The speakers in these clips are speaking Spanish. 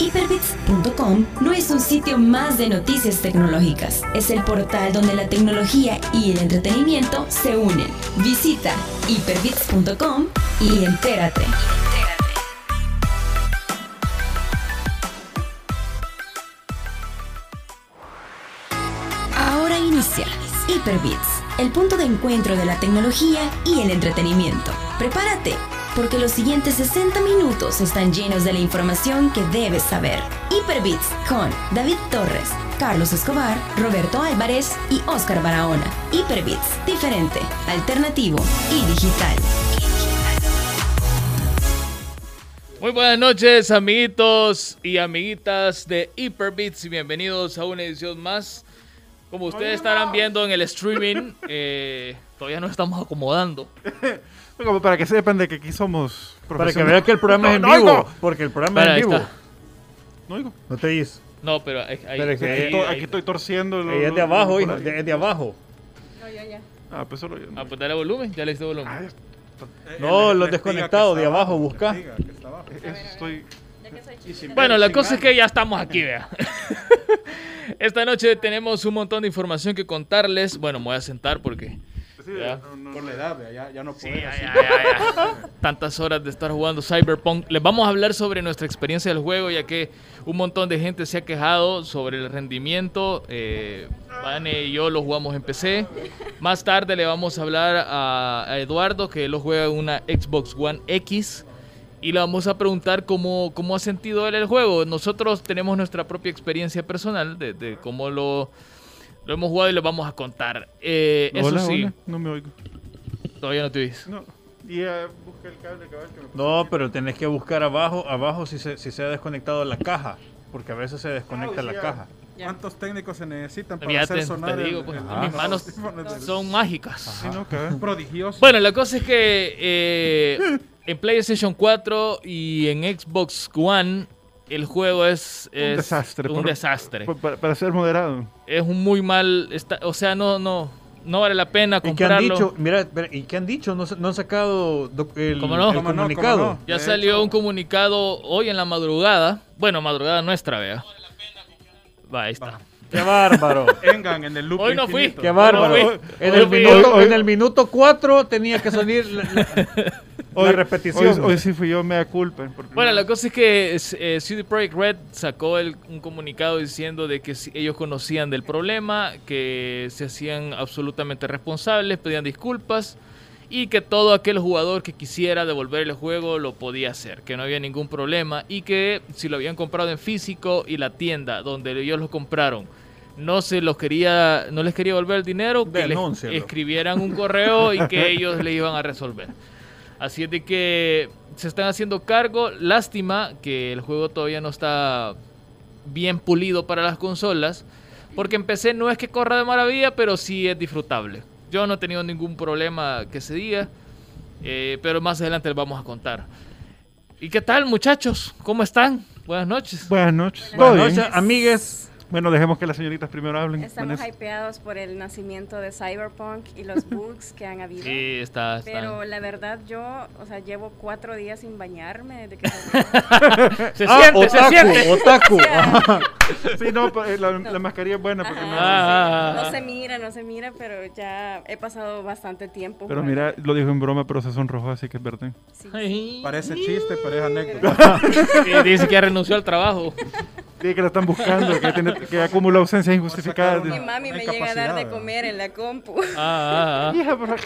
Hyperbits.com no es un sitio más de noticias tecnológicas, es el portal donde la tecnología y el entretenimiento se unen. Visita hyperbits.com y entérate. Ahora inicia Hyperbits, el punto de encuentro de la tecnología y el entretenimiento. Prepárate, porque los siguientes 60 minutos están llenos de la información que debes saber. Hyperbits con David Torres, Carlos Escobar, Roberto Álvarez y Oscar Barahona. Hyperbits, diferente, alternativo y digital. Muy buenas noches, amiguitos y amiguitas de Hyperbits y bienvenidos a una edición más. Como ustedes estarán viendo en el streaming, eh, todavía nos estamos acomodando. Como para que sepan de que aquí somos Para que vean que el programa es en No, no vivo. oigo. Porque el programa Para, es ahí en vivo. está. No oigo. No te dices. No, pero ahí, ahí- Pero es que ahí- Aquí, ahí- to- ahí- aquí estoy torciendo. lo- Ahí es lo- de abajo, lo- hijo. Es de abajo. Ah, pues solo yo. Ah, pues dale volumen, ya le hice volumen. Ay, No, los desconectados de abajo, busca. eso estoy. Bueno, la cosa es que ya estamos aquí, vea. Esta noche tenemos un montón de información que contarles. Bueno, me voy a sentar porque... Sí, Ya. no, no, Por la edad, ya, ya no Sí, puedo. ya. Tantas horas de estar jugando Cyberpunk. Les vamos a hablar sobre nuestra experiencia del juego, ya que un montón de gente se ha quejado sobre el rendimiento. Eh, Vane y yo lo jugamos en PC. Más tarde le vamos a hablar a, a Eduardo, que él lo juega en una Xbox One X. Y le vamos a preguntar cómo, cómo ha sentido él el juego. Nosotros tenemos nuestra propia experiencia personal de, de cómo lo, lo hemos jugado y les vamos a contar. Eh, eso sí, hola, No me oigo. todavía no te oís. No. Y eh, busqué el cable cabal que me No, pero tenés que buscar abajo, abajo si se, si se ha desconectado la caja. Porque a veces se desconecta Ah, la ya. caja. ¿Cuántos técnicos se necesitan para Ya hacer te, sonar te el- digo, pues, el- mis manos son mágicas. Sí, no, cabal. prodigiosos? Bueno, la cosa es que eh, en PlayStation 4 y en Xbox One el juego es, es desastre, un por- desastre. Pa- Para, para ser moderado. Es un muy mal, esta- o sea, no, no, no vale la pena ¿Y qué han comprarlo. dicho? Mira, ¿y qué han dicho? No, no han sacado el, ¿Cómo no? el comunicado. ¿Cómo no? Ya De salió hecho- un comunicado hoy en la madrugada. Bueno, madrugada nuestra, vea. Va, ahí está. ¡Qué bárbaro! Engan en el loop Hoy no fui. infinito. ¡Qué bárbaro! Hoy no fui. En el, fui. minuto, en el minuto 4 tenía que salir la, la- la repetición. Hoy, hoy sí fui yo, me da culpa. por Bueno, la cosa es que eh, CD Projekt Red sacó el- un comunicado diciendo de que ellos conocían del problema, que se hacían absolutamente responsables, pedían disculpas y que todo aquel jugador que quisiera devolver el juego lo podía hacer, que no había ningún problema y que si lo habían comprado en físico y la tienda donde ellos lo compraron no se los quería, no les quería devolver el dinero, que les escribieran un correo y que ellos le iban a resolver. Así es de que se están haciendo cargo. Lástima que el juego todavía no está bien pulido para las consolas. Porque en PC no es que corra de maravilla, pero sí es disfrutable. Yo no he tenido ningún problema que se diga. eh, pero más adelante les vamos a contar. ¿Y qué tal, muchachos? ¿Cómo están? Buenas noches. Buenas noches. Buenas noches, amigues. Bueno, dejemos que las señoritas primero hablen. Estamos Vanessa. hypeados por el nacimiento de Cyberpunk y los bugs que han habido. Sí, está, está. Pero la verdad yo, o sea, llevo cuatro días sin bañarme desde que. Se Ah, siente, se otaku, siente. otaku. Ajá. Sí, no, eh, la, la mascarilla es buena porque Ajá, no- Ah, ah, sí. ah. No se mira, no se mira, pero ya he pasado bastante tiempo. Pero mira, lo dijo en broma, pero se sonrojó, así que es verdad. Sí. Parece chiste, pero es anécdota. Y dice que ya renunció al trabajo. Sí, que la están buscando, que, tiene, que acumula ausencias injustificadas. Mi mami me llega a dar de comer en la compu. Ah, ah, ah. Hija, por favor.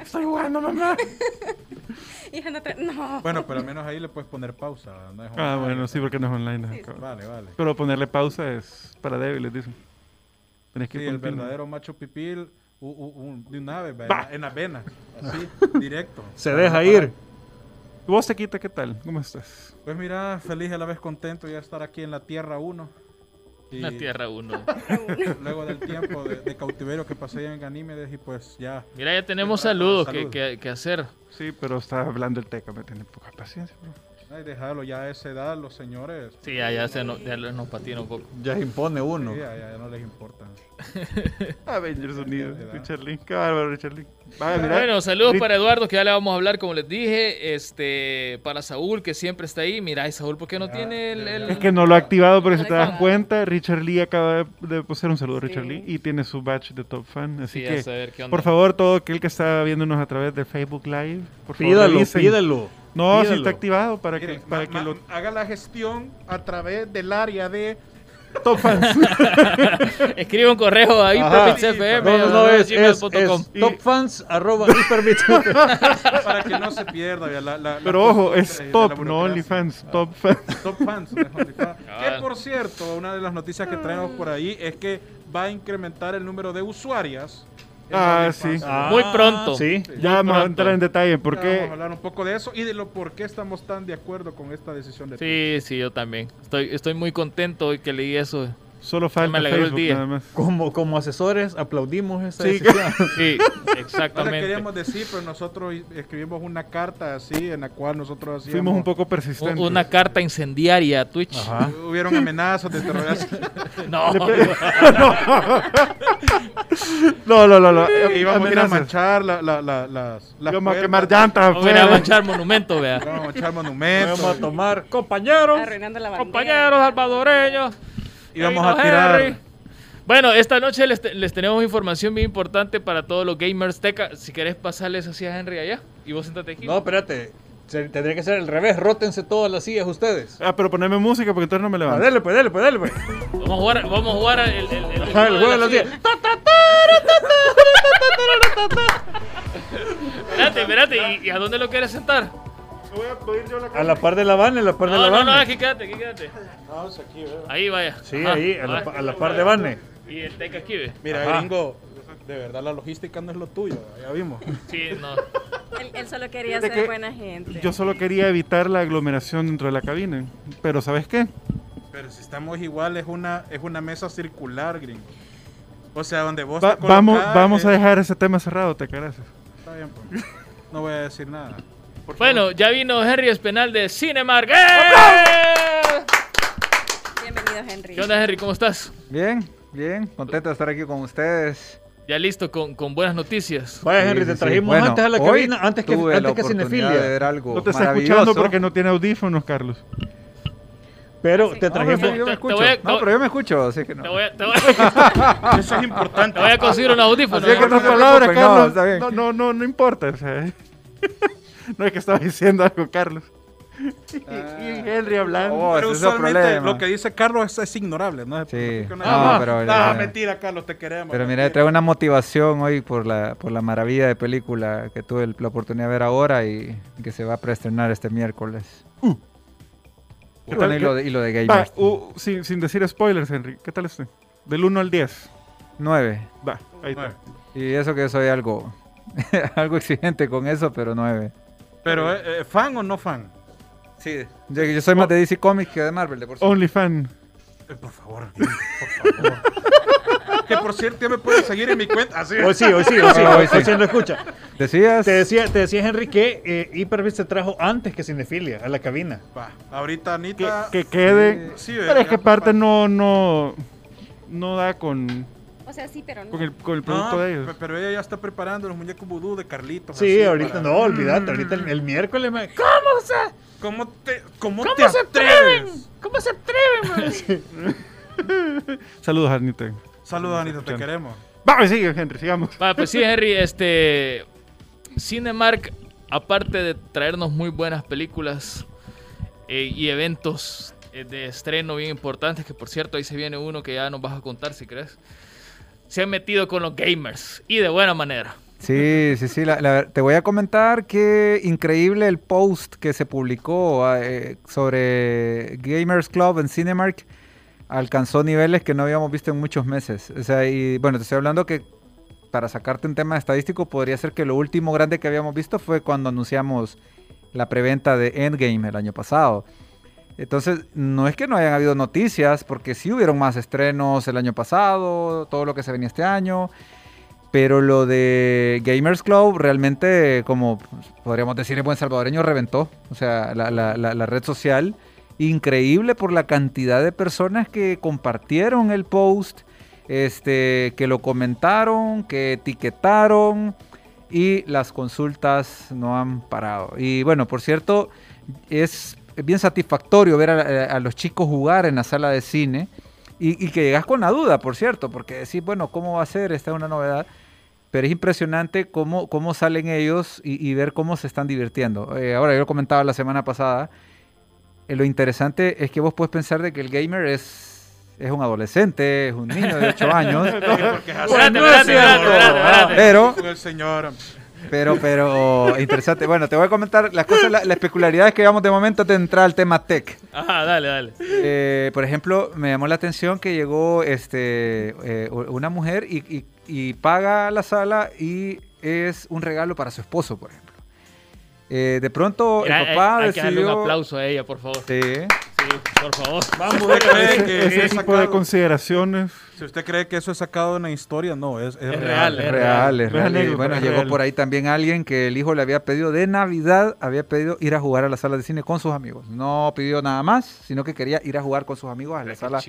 Estoy jugando, mamá. Hija, no, te- no. Bueno, pero al menos ahí le puedes poner pausa. no es Ah, bueno, sí, porque no es online. Sí, sí. Vale, vale. Pero ponerle pausa es para débiles, dicen. Tenés que Sí, ir el verdadero macho pipil u- u- un- de una Va. en la vena. Así, directo. Se deja ir. parar. ¿Y vos, Tequita, qué tal? ¿Cómo estás? Pues mira, feliz a la vez contento ya estar aquí en la Tierra 1. Y La Tierra 1. Luego del tiempo de, de cautiverio que pasé en Ganímedes y pues ya. Mira, ya tenemos Preparado, saludos que, que- que hacer. Sí, pero está hablando el teca, me tiene poca paciencia, bro. Ay, déjalo ya a esa edad, los señores. Sí, ya, ya se nos, ya nos patina un poco. Ya impone uno. sí, ya, ya- ya no les importa. Avengers Unidos. Richard Lee. Qué bárbaro, Richard Lee. Vaya, mira. Bueno, saludos para Eduardo, que ya le vamos a hablar, como les dije. Este, para Saúl, que siempre está ahí. Mira, Saúl, ¿por qué no tiene el, el- Es que no lo ha activado, pero si No te das cuenta, Richard Lee acaba de, postear un saludo a Richard. Lee y tiene su badge de top fan. Así Sí, que, saber qué onda. por favor, todo aquel que está viéndonos a través de Facebook Live, por favor, Pídalo, revisen. pídalo. No, sí pídalo. está activado para que, para ma- que ma- lo haga la gestión a través del área de top fans. Escribe un correo a Ajá. hiperbitsfm, No, no, no, es, es, es topfans arroba para que no se pierda. ya, la- la- la Pero ojo, es de top, no. OnlyFans, top fans. Top fans. Cabal. que por cierto, una de las noticias que traemos por ahí es que va a incrementar el número de usuarias. Ah, OnlyFans. sí. Muy pronto. Sí. Ya vamos a entrar en detalle, Ya Vamos a porque hablar un poco de eso y de lo por qué estamos tan de acuerdo con esta decisión de Sí, sí, yo también. Estoy, estoy muy contento hoy que leí eso. Solo falta el Facebook día. nada más. Como, como asesores aplaudimos esta Sí. decisión. Sí, No exactamente. queríamos decir, pero nosotros escribimos una carta así en la cual nosotros hacíamos... Fuimos un poco persistentes. Una carta incendiaria a Twitch. Ajá. Hubieron amenazas de terroristas. No, No, no, no, no. Eh, íbamos a ir a manchar la, la, la, las, las Íbamos a quemar llantas vamos a ir a afuera. manchar monumento, vea. Íbamos a manchar monumentos. Vamos a tomar compañeros. Arruinando la bandera. Compañeros salvadoreños. Íbamos a tirar... Bueno, esta noche les, te- les tenemos información bien importante para todos los gamers teca. Si querés pasarles así a Henry allá y vos sentate aquí. No, espérate. Se- Tendría que ser al revés. Rótense todas las sillas ustedes. Ah, pero poneme música porque entonces no me Ah, levanto. dale, pues, dale, pues, dale, pues. Vamos a jugar, vamos a jugar el, el, el, el juego de las sillas. sillas. Espérate, espérate. ¿Y, y a dónde lo quieres sentar? A la par de la van, a la par de No, la no, van. no, aquí quédate, aquí quédate. Ahí vaya. Sí, Ajá, ahí, a la, a la par de Vane. Y el teca aquí, ve. Mira, Ajá. gringo, de verdad la logística no es lo tuyo, ya vimos. Sí, no. Él, él solo quería Fíjate ser que buena gente. Yo solo quería evitar la aglomeración dentro de la cabina. Pero ¿sabes qué? Pero si estamos igual, es una, es una mesa circular, gringo. O sea, donde vos Va- te vamos, colocás, vamos a eh, dejar ese tema cerrado, te gracias. Está bien, pues. No voy a decir nada. Bueno, ya vino Henry Espenal de Cinemark. ¡Eh! Bienvenido, Henry. ¿Qué onda, Henry? ¿Cómo estás? Bien, bien, contento de estar aquí con ustedes. Ya listo con, con buenas noticias. Vaya, Sí, Henry, sí, te sí. trajimos Bueno, antes a la cabina, antes que, antes que oportunidad de Cinefilia. ver algo No te está escuchando porque no tiene audífonos, Carlos. Pero Sí. te No, pero trajimos. yo te a- No, pero yo me escucho, así que no. Te voy a, te voy a- Eso es importante. te voy a conseguir un audífono. Así que no palabras, Carlos. está bien. No, no, no, no importa. o sea, no es que estaba diciendo algo, Carlos. Y, y Henry hablando. Oh, Pero usualmente problema. lo que dice Carlos es, es ignorable, ¿no? Sí. No, no, pero- no, mentira, Carlos, te queremos. Pero mira, traigo una motivación hoy por la, por la maravilla de película que tuve la oportunidad de ver ahora y que se va a preestrenar este miércoles. ¿Qué tal? y, lo de, y lo de Va, uh, sin, sin decir spoilers, Henry. ¿Qué tal este? Del 1 al 10. 9. Va, ahí está. Y eso que soy algo, algo exigente con eso, pero 9. Pero, eh, eh, ¿fan o no fan? Sí. Yo, yo soy más de DC Comics que de Marvel, de por sí. OnlyFan. Eh, por favor, por favor. que por cierto, ya me pueden seguir en mi cuenta. Así Hoy sí, hoy sí, hoy sí, Ah, hoy hoy sí. sí lo escucha. Decías. Te decía, te decía Henry que eh, Hyperbits te trajo antes que Cinefilia a la cabina. Va, ahorita Que, Anita. que quede. Sí, Pero es que no parte falta. no, no, no da con, sea, sí, pero no. con, el, con el No, producto de pe- ellos. pero ella ya está preparando los muñecos vudú de Carlitos. Sí, así, ahorita para- no, olvídate, ahorita el, el miércoles me... ¿Cómo te, cómo ¿Cómo te se atreves? ¿Cómo se atreven, man? Saludos, Arnita. Saludos, Anita, te queremos. Vamos, sigue, Henry, sigamos. Va, pues sí, Henry, este. Cinemark, aparte de traernos muy buenas películas eh, y eventos eh, de estreno bien importantes, que por cierto, ahí se viene uno que ya nos vas a contar si crees. Se han metido con los gamers y de buena manera. Sí, sí, sí. la- la- te voy a comentar que increíble el post que se publicó eh, sobre Gamers Club en Cinemark. Alcanzó niveles que no habíamos visto en muchos meses. O sea, y bueno, te estoy hablando que para sacarte un tema estadístico, podría ser que lo último grande que habíamos visto fue cuando anunciamos la preventa de Endgame el año pasado. Entonces, no es que no hayan habido noticias, porque sí hubieron más estrenos el año pasado, todo lo que se venía este año. Pero lo de Gamers Club realmente, como podríamos decir en buen salvadoreño, reventó. O sea, la, la- la- la red social, increíble por la cantidad de personas que compartieron el post, este, que lo comentaron, que etiquetaron y las consultas no han parado. Y bueno, por cierto, es bien satisfactorio ver a, a los chicos jugar en la sala de cine. Y, y que llegas con la duda, por cierto, porque decís, bueno, ¿cómo va a ser? Esta es una novedad. Pero es impresionante cómo, cómo salen ellos y, y ver cómo se están divirtiendo. Eh, ahora, yo lo comentaba la semana pasada. eh, lo interesante es que vos puedes pensar de que el gamer es, es un adolescente, es un niño de 8 años. Pero, Con el señor. Pero, pero, interesante. Bueno, te voy a comentar las cosas, la- las peculiaridades que llevamos de momento antes de entrar al tema tech. Ajá, dale, dale. Eh, por ejemplo, me llamó la atención que llegó este, eh, una mujer y, y- y paga la sala y es un regalo para su esposo, por ejemplo. Eh, de pronto el papá hay, hay que darle un aplauso a ella, por favor. Sí. Por favor. Vamos, ¿usted cree que Ese eso es tipo de sacado? consideraciones. Si usted cree que eso es sacado de una historia, no, es, es Es real. real, Es real, es real. Bueno, llegó real. por ahí también alguien que el hijo le había pedido de Navidad, había pedido ir a jugar a la sala de cine con sus amigos. No pidió nada más, sino que quería ir a jugar con sus amigos a la Qué sala,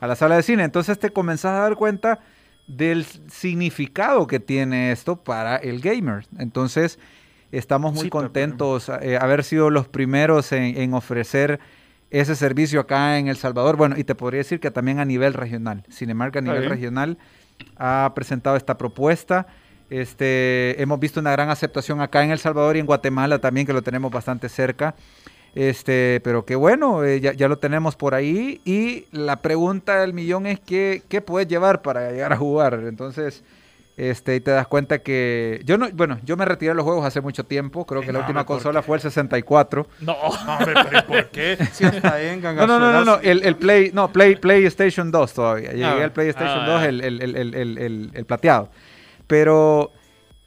a la sala de cine. Entonces te comenzás a dar cuenta del significado que tiene esto para el gamer. Entonces estamos muy Sí, contentos eh, haber sido los primeros en, en ofrecer ese servicio acá en El Salvador. Bueno, y te podría decir que también a nivel regional. Cinemark a Está nivel regional ha presentado esta propuesta. Este, hemos visto una gran aceptación acá en El Salvador y en Guatemala también, que lo tenemos bastante cerca. Este, pero qué bueno, eh, ya, ya lo tenemos por ahí. Y la pregunta del millón es qué, qué puedes llevar para llegar a jugar. Entonces, este, y te das cuenta que yo no, bueno, yo me retiré de los juegos hace mucho tiempo. Creo que la última hombre, ¿por consola fue el 64. No. No, hombre, pero ¿y ¿por qué? Si en No, no, no, no, no, el, el Play, no, Play, PlayStation 2 todavía. Llegué Ah. al PlayStation Ah, 2, ya. el, el, el, el, el, el- el plateado. Pero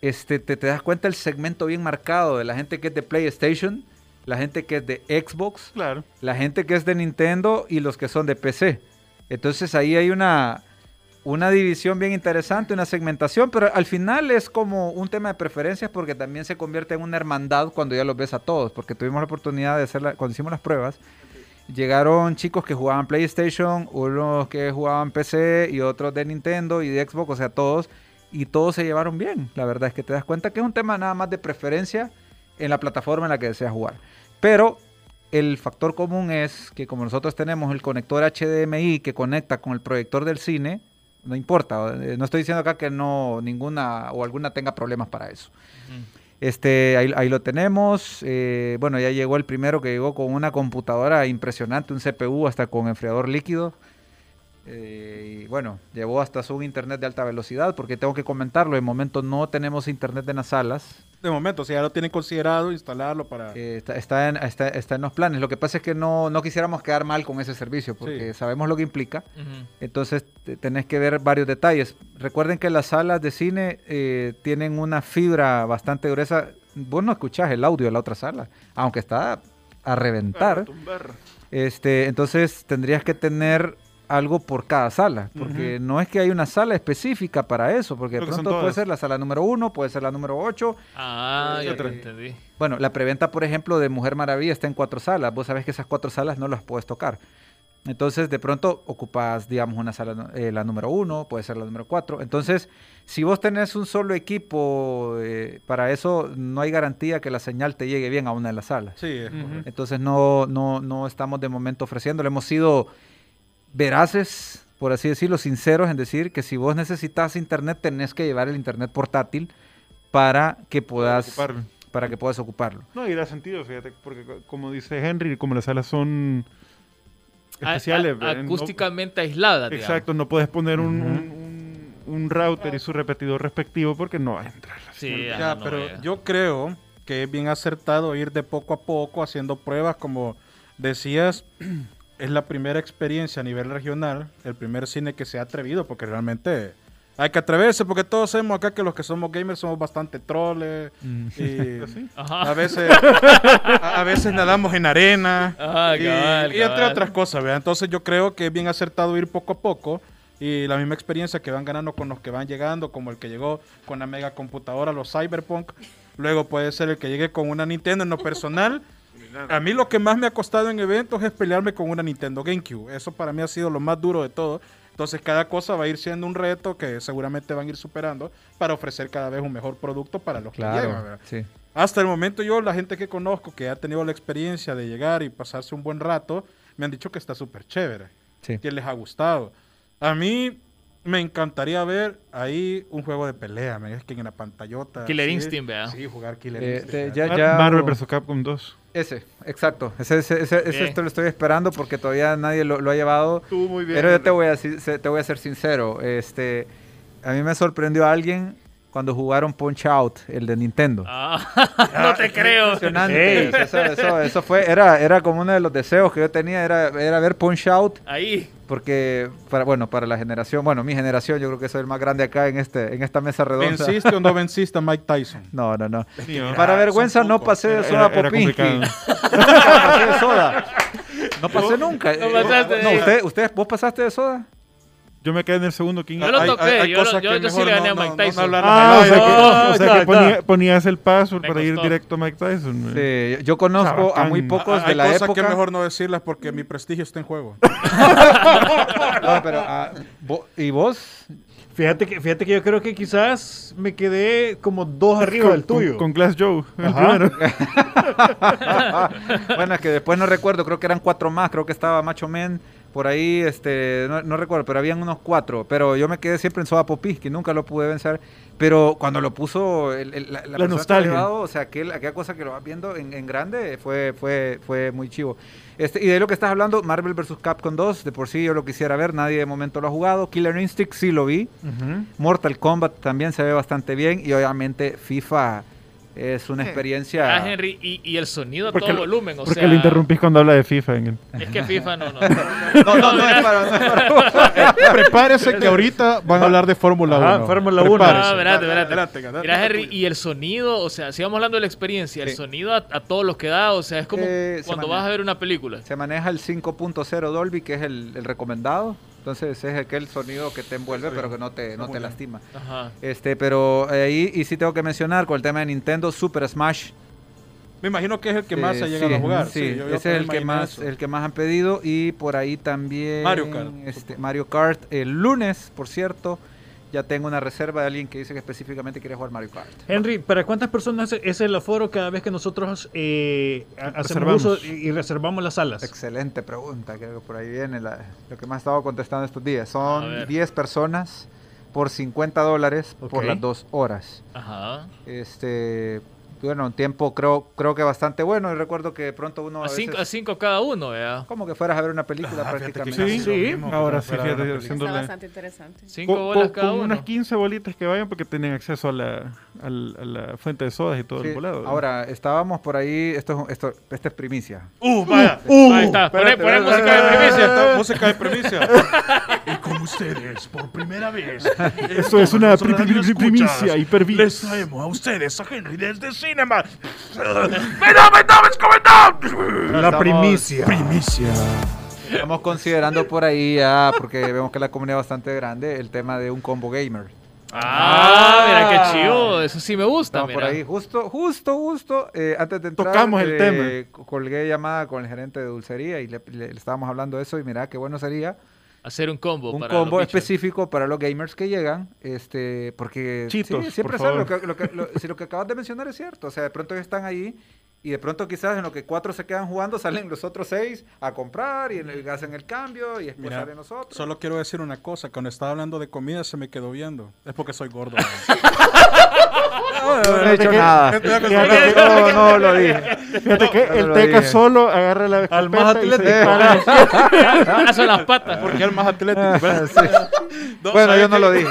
este, te, te das cuenta el segmento bien marcado de la gente que es de PlayStation, la gente que es de Xbox, Claro. la gente que es de Nintendo y los que son de PC. Entonces ahí hay una, una división bien interesante, una segmentación, pero al final es como un tema de preferencias porque también se convierte en una hermandad cuando ya los ves a todos, porque tuvimos la oportunidad de hacerla, cuando hicimos las pruebas, llegaron chicos que jugaban PlayStation, unos que jugaban PC y otros de Nintendo y de Xbox, o sea, todos, y todos se llevaron bien. La verdad es que te das cuenta que es un tema nada más de preferencia en la plataforma en la que deseas jugar. Pero el factor común es que como nosotros tenemos el conector HDMI que conecta con el proyector del cine, no importa, eh, no estoy diciendo acá que no ninguna o alguna tenga problemas para eso. Este, ahí, ahí lo tenemos. eh, bueno, ya llegó el primero que llegó con una computadora impresionante, un CPU hasta con enfriador líquido. Eh, y bueno, llevó hasta su internet de alta velocidad, porque tengo que comentarlo, de momento no tenemos internet en las salas. De momento, si ya lo tienen considerado, instalarlo para... Eh, está, está en, está, está en los planes. Lo que pasa es que no, no quisiéramos quedar mal con ese servicio, porque Sí. sabemos lo que implica. Entonces te- tenés que ver varios detalles. Recuerden que las salas de cine eh, tienen una fibra bastante gruesa. Vos no escuchás el audio de la otra sala, aunque está a reventar. Este, entonces tendrías que tener algo por cada sala, porque no es que hay una sala específica para eso, porque de Creo pronto puede ser la sala número uno, puede ser la número 8. Ah, ya te entendí. Bueno, la preventa, por ejemplo, de Mujer Maravilla está en cuatro salas. Vos sabés que esas cuatro salas no las puedes tocar. Entonces, de pronto ocupas, digamos, una sala, eh, la número uno, puede ser la número cuatro. Entonces, si vos tenés un solo equipo, eh, para eso no hay garantía que la señal te llegue bien a una de las salas. Sí, es correcto. Entonces, no, no, no estamos de momento ofreciéndolo. Hemos sido veraces, por así decirlo, sinceros en decir que si vos necesitas internet, tenés que llevar el internet portátil para que puedas, ocuparlo. para que puedas ocuparlo. No, y da sentido, fíjate, porque co- como dice Henry, como las salas son especiales. a- eh, no- acústicamente aisladas, digamos. exacto, no puedes poner un, un- un- un router y su repetidor respectivo porque no va a entrar. la Sí, señal. ya, Ya, no, pero yo creo que es bien acertado ir de poco a poco haciendo pruebas, como decías, es la primera experiencia a nivel regional, el primer cine que se ha atrevido, porque realmente hay que atreverse, porque todos sabemos acá que los que somos gamers somos bastante troles y ¿Así? Ajá. a veces a, a veces nadamos en arena Ah, y, cabal, y entre cabal. otras cosas, ¿verdad? Entonces yo creo que es bien acertado ir poco a poco Y la misma experiencia que van ganando con los que van llegando, como el que llegó con la mega computadora, los Cyberpunk. Luego puede ser el que llegue con una Nintendo en lo personal. A mí lo que más me ha costado en eventos es pelearme con una Nintendo GameCube. Eso para mí ha sido lo más duro de todo. Entonces cada cosa va a ir siendo un reto que seguramente van a ir superando para ofrecer cada vez un mejor producto para los que llegan. Hasta el momento yo, la gente que conozco que ha tenido la experiencia de llegar y pasarse un buen rato, me han dicho que está súper chévere, Sí. que les ha gustado. A mí me encantaría ver ahí un juego de pelea, me es que en la pantallota. Killer sí, Instinct, ¿verdad? Sí, jugar Killer Eh, Instinct. te- ¿verdad? ya- ya- Marvel vs. Capcom 2. Ese, exacto. Ese, ese, ese, ese esto lo estoy esperando porque todavía nadie lo, lo ha llevado. Estuvo muy bien. Pero yo te voy a te voy a ser sincero. Este, a mí me sorprendió alguien cuando jugaron Punch Out, el de Nintendo. Ah, no te creo. Impresionante. Eso, eso- eso fue, era, era como uno de los deseos que yo tenía, era, era ver Punch Out, Ahí. Porque para, bueno, para la generación, bueno, mi generación, yo creo que soy el más grande acá en este, en esta mesa redonda. ¿Venciste o no venciste a Mike Tyson? No, no, no. Sí, ¿no? Para vergüenza son no pasé de soda era Popinski. Nunca pasé de soda. No pasé nunca. No pasaste de No, usted, usted, ¿vos pasaste de soda? Yo me quedé en el segundo King. Yo lo Hay- toqué, hay- hay yo, cosas lo- yo, que yo sí le gané no- a Mike no- no Tyson. hablar Ah, o sea que, Ah, o sea que ponía- ponías el password Me para ir directo a Mike Tyson. man. Sí, yo conozco a muy pocos Hay de la cosas época. que mejor no decirlas porque mi prestigio está en juego. No, pero, ah, vo- ¿Y vos? Fíjate que, fíjate que yo creo que quizás me quedé como dos arriba Con- del tuyo. Con, con Glass Joe, el Ajá. primero. bueno, es que después no recuerdo, creo que eran cuatro más, creo que estaba Macho Man por ahí, este, no, no recuerdo, pero habían unos cuatro, pero yo me quedé siempre en Soda Popinski, nunca lo pude vencer, pero cuando lo puso el- el- la, la persona que lo nostalgia. dado, o sea, aquel, aquella cosa que lo vas viendo en, en grande fue, fue, fue muy chivo. Este, y de lo que estás hablando, Marvel vs. Capcom 2, de por sí yo lo quisiera ver, nadie de momento lo ha jugado, Killer Instinct sí lo vi. Mortal Kombat también se ve bastante bien y obviamente FIFA es una experiencia... Ah, Henry, y, y el sonido a Porque todo lo- volumen, o Porque sea... lo interrumpís cuando habla de FIFA. en el- Es que FIFA no, no. No, no, no es para... no es para- Prepárese que ahorita van a hablar de Fórmula Ajá, 1. Fórmula 1. Prepárese. Ah, espérate, espérate. Mira, Henry, y el sonido, o sea, sigamos hablando de la experiencia, el Sí. sonido a, a todos los que da, o sea, es como Eh, se cuando maneja. vas a ver una película. Se maneja el 5.0 Dolby, que es el, el recomendado. Entonces es aquel sonido que te envuelve, pero que no te, no te lastima. Ajá. Este, pero eh, ahí, y sí tengo que mencionar con el tema de Nintendo, Super Smash. Me imagino que es el que más Eh, ha llegado sí, a jugar. Sí, yo- yo ese es el que, más, eso. el que más han pedido. Y por ahí también. Mario Kart. Este, Mario Kart. El lunes, por cierto, ya tengo una reserva de alguien que dice que específicamente quiere jugar Mario Kart. Henry, ¿para cuántas personas es el aforo cada vez que nosotros eh, ha- hacemos Reservamos. uso y, reservamos las salas? Excelente pregunta, creo que por ahí viene la- lo que me ha estado contestando estos días. Son ver. 10 personas por 50 dólares por las dos horas. Ajá. Este, bueno, un tiempo creo, creo que bastante bueno y recuerdo que de pronto uno a A cinco, a veces, cinco cada uno, ¿verdad? como que fueras a ver una película Ah, prácticamente. Sí, mismo, ahora sí, fíjate, una Está bastante interesante. Cinco Con, bolas con- cada con uno. unas 15 bolitas que vayan porque tienen acceso a la, al- a la fuente de sodas y todo Sí, el volado. Ahora, estábamos por ahí, esto, es- esto, esta es primicia. Uh, vaya. Ahí está, poné, Espérate, poné música de primicia. Música de primicia. Y con ustedes, por primera vez, Eso es una primicia, hiperbits. Les traemos a ustedes a Henry desde Cinema. ¡Mira! La primicia. Primicia. Estamos considerando por ahí, ya, porque vemos que la comunidad es bastante grande, el tema de un combo gamer. Ah, mira qué chivo, eso sí me gusta, Estamos por mira. ahí, justo, justo, justo, eh, antes de entrar, Tocamos el eh, colgué llamada con el gerente de dulcería y le, le- le estábamos hablando de eso y mira qué bueno sería Hacer un combo un para combo los específico para los gamers que llegan, este, porque sí, Chitos, siempre por sabes lo que, lo que- lo- si lo que acabas de mencionar es cierto, o sea, de pronto están ahí y de pronto quizás en lo que cuatro se quedan jugando salen los otros seis a comprar y en el- hacen el cambio y después Mira, salen nosotros. Solo quiero decir una cosa. Cuando estaba hablando de comida se me quedó viendo. Es porque soy gordo. No, no he dicho nada. Fíjate No, no lo dije. Fíjate que no el Teca solo agarra la Al más atlético. las patas. porque el más atlético. ¿verdad? Sí. No, Bueno, ¿sabe yo no lo dije.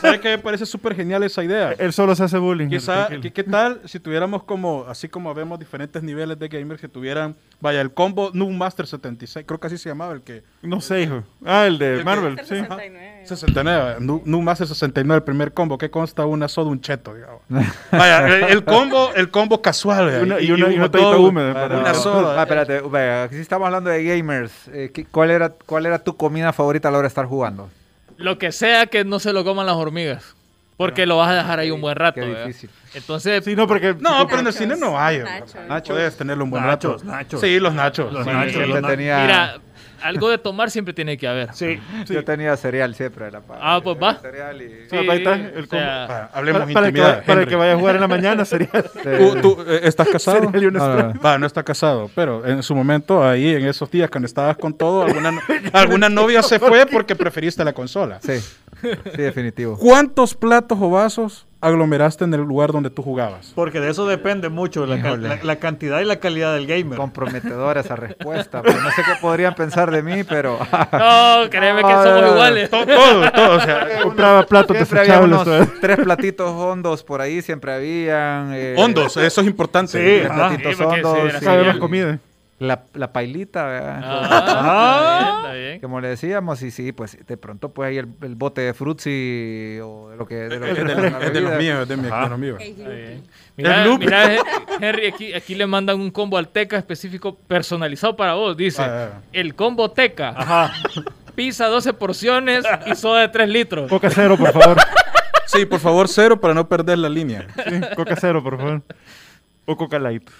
¿Sabes qué me parece súper genial esa idea? Él solo se hace bullying. Quizá. ¿qué, qué tal si tuviéramos como, así como vemos diferentes niveles de gamers que tuvieran, vaya, el combo Noob Master 76, creo que así se llamaba el que... No sé, hijo. Ah, el de Marvel, sí. 69. 69, Nu- Noob Master 69, el primer combo, que consta una soda, un cheto, digamos. Vaya, el, el combo, el combo casual, vaya, Y una- y un una- y una para- soda. Ah, espérate, vea, aquí sí estamos hablando de gamers. Eh, ¿qué- ¿cuál, era, ¿Cuál era tu comida favorita a la hora de estar jugando? Lo que sea que no se lo coman las hormigas. Porque lo vas a dejar ahí un buen rato. Qué difícil. Entonces, Sí, no, porque... No, pero en el cine no hay. Nachos. Puedes tenerlo un buen Nachos, rato. nachos. Sí, los nachos. Los Sí. nachos, los tenía, mira, algo de tomar siempre tiene que haber. Sí. yo tenía cereal siempre. Era para, Ah, pues va. Cereal y... Sí, ahí está, o el sea, Va, hablemos para, para el que, intimidad. va- para que vaya a jugar en la mañana sería... ¿Tú, tú, eh, estás casado? Cereal no. Va, no está casado, pero en su momento, ahí en esos días cuando estabas con todo, alguna, alguna novia se fue porque preferiste la consola. Sí, sí, definitivo. ¿Cuántos platos o vasos aglomeraste en el lugar donde tú jugabas? Porque de eso depende mucho la, ca- la- la cantidad y la calidad del gamer. Comprometedora esa respuesta. pero no sé qué podrían pensar de mí, pero... No, créeme que somos no. iguales. Todo, todo, todo, o sea, Compraba platos Siempre había desechables. tres platitos hondos por ahí, siempre habían. eh, hondos, eso es importante. Sí. Tres platitos Sí, hondos. sí, comida. La, la pailita, ¿verdad? Ah, está bien, está bien. Como le decíamos, y sí, pues de pronto pues ahí el, el bote de frutzi o de lo que... De lo Es que de, tenga los- la es de los míos, es de, mi- de los míos. Mira, mira, He- Henry, aquí, aquí le mandan un combo al Teca específico personalizado para vos. Dice, Ah, ah. el combo Teca, Ajá. pizza 12 porciones y soda de 3 litros. Coca cero, por favor. Sí, por favor, cero para no perder la línea. Sí, Coca cero, por favor. O Coca light.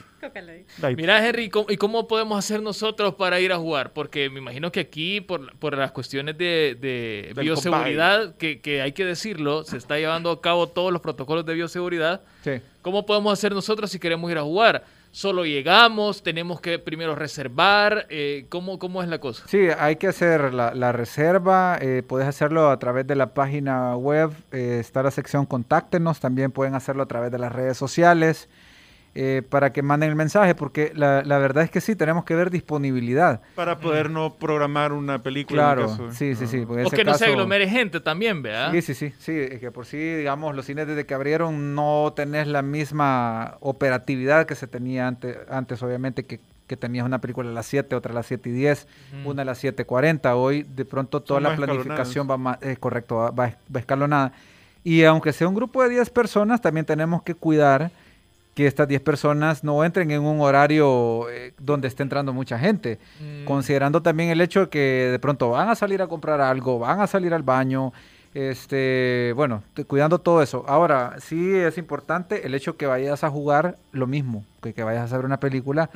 Light. Mira, Henry, ¿y cómo, y cómo podemos hacer nosotros para ir a jugar? Porque me imagino que aquí, por, por las cuestiones de, bioseguridad, que, que hay que decirlo, se está llevando a cabo todos los protocolos de bioseguridad. Sí. ¿Cómo podemos hacer nosotros si queremos ir a jugar? ¿Solo llegamos? ¿Tenemos que primero reservar? Eh, ¿cómo, ¿Cómo es la cosa? Sí, hay que hacer la, la reserva, eh, puedes hacerlo a través de la página web, eh, está la sección contáctenos, también pueden hacerlo a través de las redes sociales eh, para que manden el mensaje, porque la, la verdad es que sí, tenemos que ver disponibilidad. Para poder no programar una película. en Claro, caso- sí, sí, sí. porque en O ese que no se caso- aglomere gente también, ¿verdad? Sí, sí, sí, sí, es que por sí, digamos, los cines desde que abrieron no tenés la misma operatividad que se tenía antes, antes obviamente, que, que tenías una película a las 7, otra a las 7 y 10, Ujú. una a las 7.40, hoy de pronto toda Son la planificación va más, es correcto, va, va- va escalonada. Y aunque sea un grupo de 10 personas, también tenemos que cuidar que estas 10 personas no entren en un horario eh, donde esté entrando mucha gente Mm. considerando también el hecho de que de pronto van a salir a comprar algo, van a salir al baño, este, bueno, te- cuidando todo eso. Ahora, sí es importante el hecho que vayas a jugar lo mismo, que, que vayas a ver una película,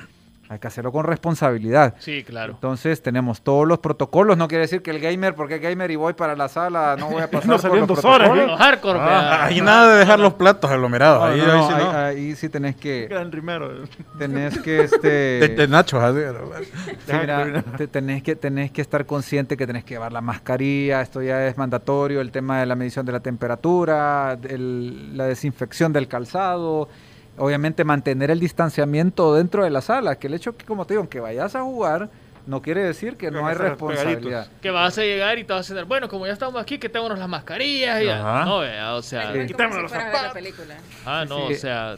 hay que hacerlo con responsabilidad. Sí, claro. Entonces tenemos todos los protocolos, no quiere decir que el gamer, porque es gamer y voy para la sala, no voy a pasar No por los dos horas, protocolos. Los hardcore, Ah, ahí nada de dejar los platos aglomerados. No, ahí, no, ahí no, sí ahí, no. ahí sí tenés que, Gran rimero. tenés que, este... De, de ¿no? Sí, mira, te- tenés, que, tenés que estar consciente que tenés que llevar la mascarilla, esto ya es mandatorio, el tema de la medición de la temperatura, el- la desinfección del calzado, obviamente mantener el distanciamiento dentro de la sala, que el hecho que, como te digo, que vayas a jugar, no quiere decir que no hay responsabilidad. Que vas a llegar y te vas a decir, bueno, como ya estamos aquí, quitémonos las mascarillas y ya. Ajá. No, ¿verdad? o sea, Sí. Quitámonos los zapatos. ah, no, Sí. o sea,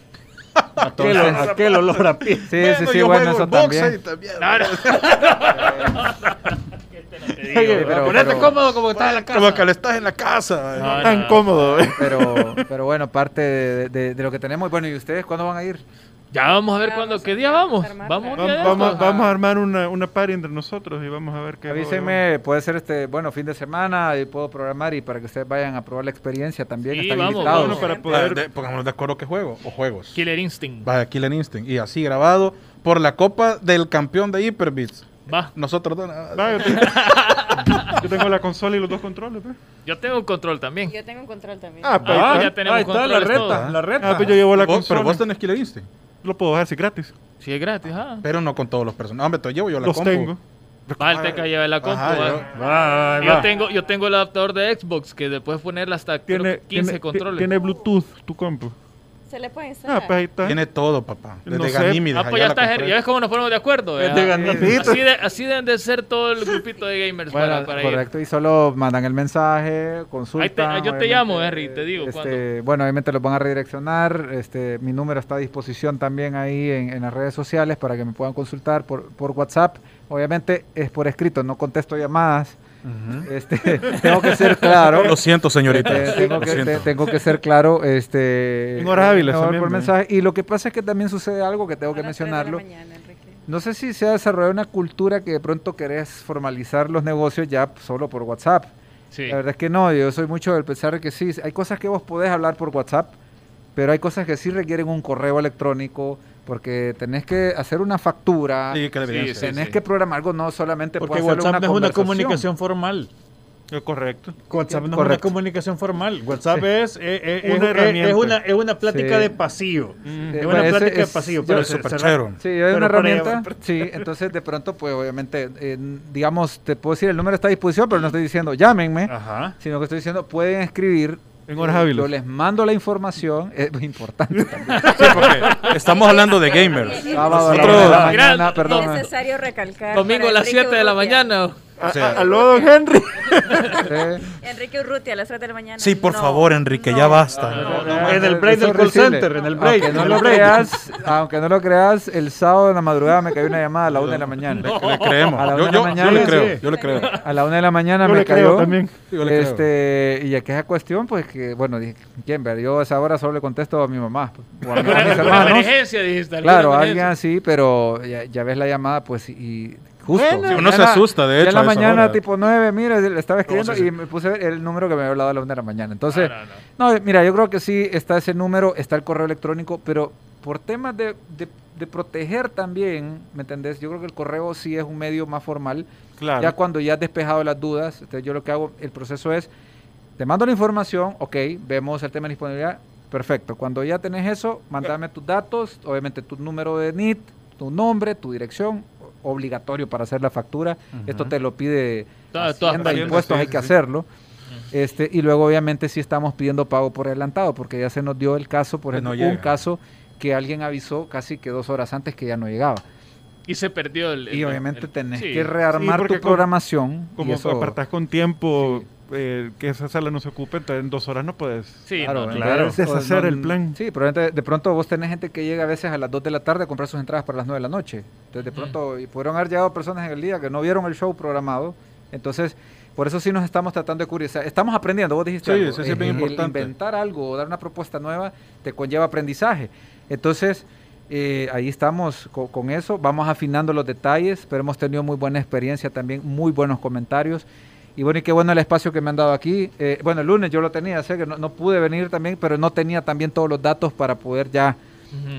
Aquel, aquel olor a pie. Sí, sí, sí, bueno, eso también. claro. Pero- cómodo como estás en la casa. Como que le estás en la casa. No, Tan no. cómodo. Pero, pero bueno, parte de, de- de lo que tenemos. Bueno, ¿y ustedes cuándo van a ir? Ya vamos a ver cuándo, vamos qué a- día vamos vamos. a armar Vamos Vamos, a armar una, una party entre nosotros y vamos a ver qué. Avísenme, puede ser este, bueno, fin de semana y puedo programar y para que ustedes vayan a probar la experiencia también. Sí, están vamos, invitados. Bueno, para poder. de- pongámonos de acuerdo qué juego o juegos. Killer Instinct. Va, Killer Instinct. Y así grabado por la copa del campeón de Hyperbits. Va. Nosotros dos. yo, tengo, yo tengo la consola y los dos controles. pues. Yo tengo un control también. Yo tengo un control también. Ah, pues, Ah, ya tenemos Ahí está la reta, todos. la reta. Ah, pues yo llevo la Vos- consola. pero vos tenés Killer Instinct. Lo puedo bajar si gratis. Sí, es gratis, ah. Pero no con todos los personajes. Hombre, te llevo yo la Los compu. tengo. Va, el Teca lleva la compu. Ajá, va. yo- Va, va, Yo va. tengo, yo tengo el adaptador de Xbox que después ponerle hasta Tiene, que 15 tiene, controles. tiene Bluetooth tu compu. Se le puede Ah, instalar. pues ahí está. Tiene todo, papá. Desde No sé. Ganímedes, ah, pues ya está, ves cómo nos ponemos de acuerdo. Es ¿verdad? de Ganímedes. Así, de- así deben de ser todo el grupito de gamers Bueno, para, para ir. correcto, y solo mandan el mensaje, consultan. Ahí te- yo te llamo, Henry, te digo este, Bueno, obviamente los van a redireccionar. Este, mi número está a disposición también ahí en, en las redes sociales para que me puedan consultar por, por WhatsApp. Obviamente es por escrito, no contesto llamadas. este, tengo que ser claro. Lo siento, señorita. Eh, tengo, Lo que, siento. te- tengo que ser claro. Este, En horas hábiles no, también, por mensaje. Y lo que pasa es que también sucede algo que tengo que mencionarlo. mañana. No sé si se ha desarrollado una cultura que de pronto querés formalizar los negocios ya solo por WhatsApp. Sí. La verdad es que no, yo soy mucho del pensar que sí, hay cosas que vos podés hablar por WhatsApp, pero hay cosas que sí requieren un correo electrónico, porque tenés que hacer una factura, Sí, que la Sí, evidencia. sí, tenés sí. que programar algo, no solamente Porque puedes hacer WhatsApp no es una comunicación formal. Es correcto. WhatsApp no es una comunicación formal. WhatsApp es, eh, eh, Una es- es- herramienta. es una, es una plática Sí. de pasillo. Mm. Eh, Es una ese plática de es- pasillo. pero se- se- superchero. Sí, hay Pero una herramienta. Sí, entonces de pronto, pues obviamente, eh, digamos, te puedo decir, el número está a disposición, pero no estoy diciendo llámenme, Ajá. sino que estoy diciendo, pueden escribir. En horas hábiles. Yo les mando la información, es importante también. Sí, porque estamos hablando de gamers. Sábado a la Nosotros- una de la Mira, mañana, no- perdón. Es necesario recalcar. Domingo a las Enrique 7 de la mañana. A- Aló, don Henry. Enrique Urrutia a las 3 de la mañana. Sí, por No, favor, Enrique, no, ya basta. no, no, no. en el break del call center, en el break, Aunque no, lo creas, aunque no lo creas, el sábado en la madrugada me cayó una llamada a la una de la mañana. Le, le creemos. A la Yo, una de la yo- yo mañana, le creo, yo le creo. A la una de la mañana Yo me le creo cayó. también. Yo le creo. Este, y aquí esa cuestión, pues que, bueno, dije, ¿quién? ver? Yo a esa hora solo le contesto a mi mamá. O a, mi- a mis hermanos. emergencia, dijiste. Claro, emergencia. alguien así, pero ya, ya ves la llamada, pues, y justo. Bueno, uno se la- asusta, de ya hecho, en la mañana, hora. tipo 9, mira, le estaba escribiendo y me puse el número que me había hablado a la una de la mañana. Entonces, No, no, no. no, mira, yo creo que sí está ese número, está el correo electrónico, pero por temas de, de- de proteger también, ¿me entendés? Yo creo que el correo sí es un medio más formal. Claro. Ya cuando ya has despejado las dudas, entonces yo lo que hago, el proceso es, te mando la información, ok, vemos el tema de disponibilidad, perfecto. Cuando ya tenés eso, mándame tus datos, obviamente tu número de NIT, tu nombre, tu dirección, obligatorio para hacer la factura. Esto te lo pide Todas- Hacienda, impuestos, sí, hay que sí. hacerlo. Este, y luego obviamente sí estamos pidiendo pago por adelantado, porque ya se nos dio el caso, por ejemplo, no un caso que alguien avisó casi que dos horas antes que ya no llegaba. Y se perdió el. Y el- obviamente el- tenés sí. que rearmar tu como- programación. y Como eso- apartás con tiempo eh, que esa sala no se ocupe, entonces en dos horas no puedes. Sí, Claro, no, claro. Deshacer no- el plan. Sí, probablemente de pronto vos tenés gente que llega a veces a las 2 de la tarde a comprar sus entradas para las 9 de la noche. Entonces de pronto y pudieron haber llegado personas en el día que no vieron el show programado. Entonces, por eso sí nos estamos tratando de cubrir. O sea, estamos aprendiendo, vos dijiste Sí, algo. eso sí es bien El- importante. inventar algo o dar una propuesta nueva te conlleva aprendizaje. Entonces, eh, ahí estamos co- con, eso. Vamos afinando los detalles, pero hemos tenido muy buena experiencia también, muy buenos comentarios. Y bueno, y qué bueno el espacio que me han dado aquí. Eh, bueno, el lunes yo lo tenía, sé que no, no pude venir también, pero no tenía también todos los datos para poder ya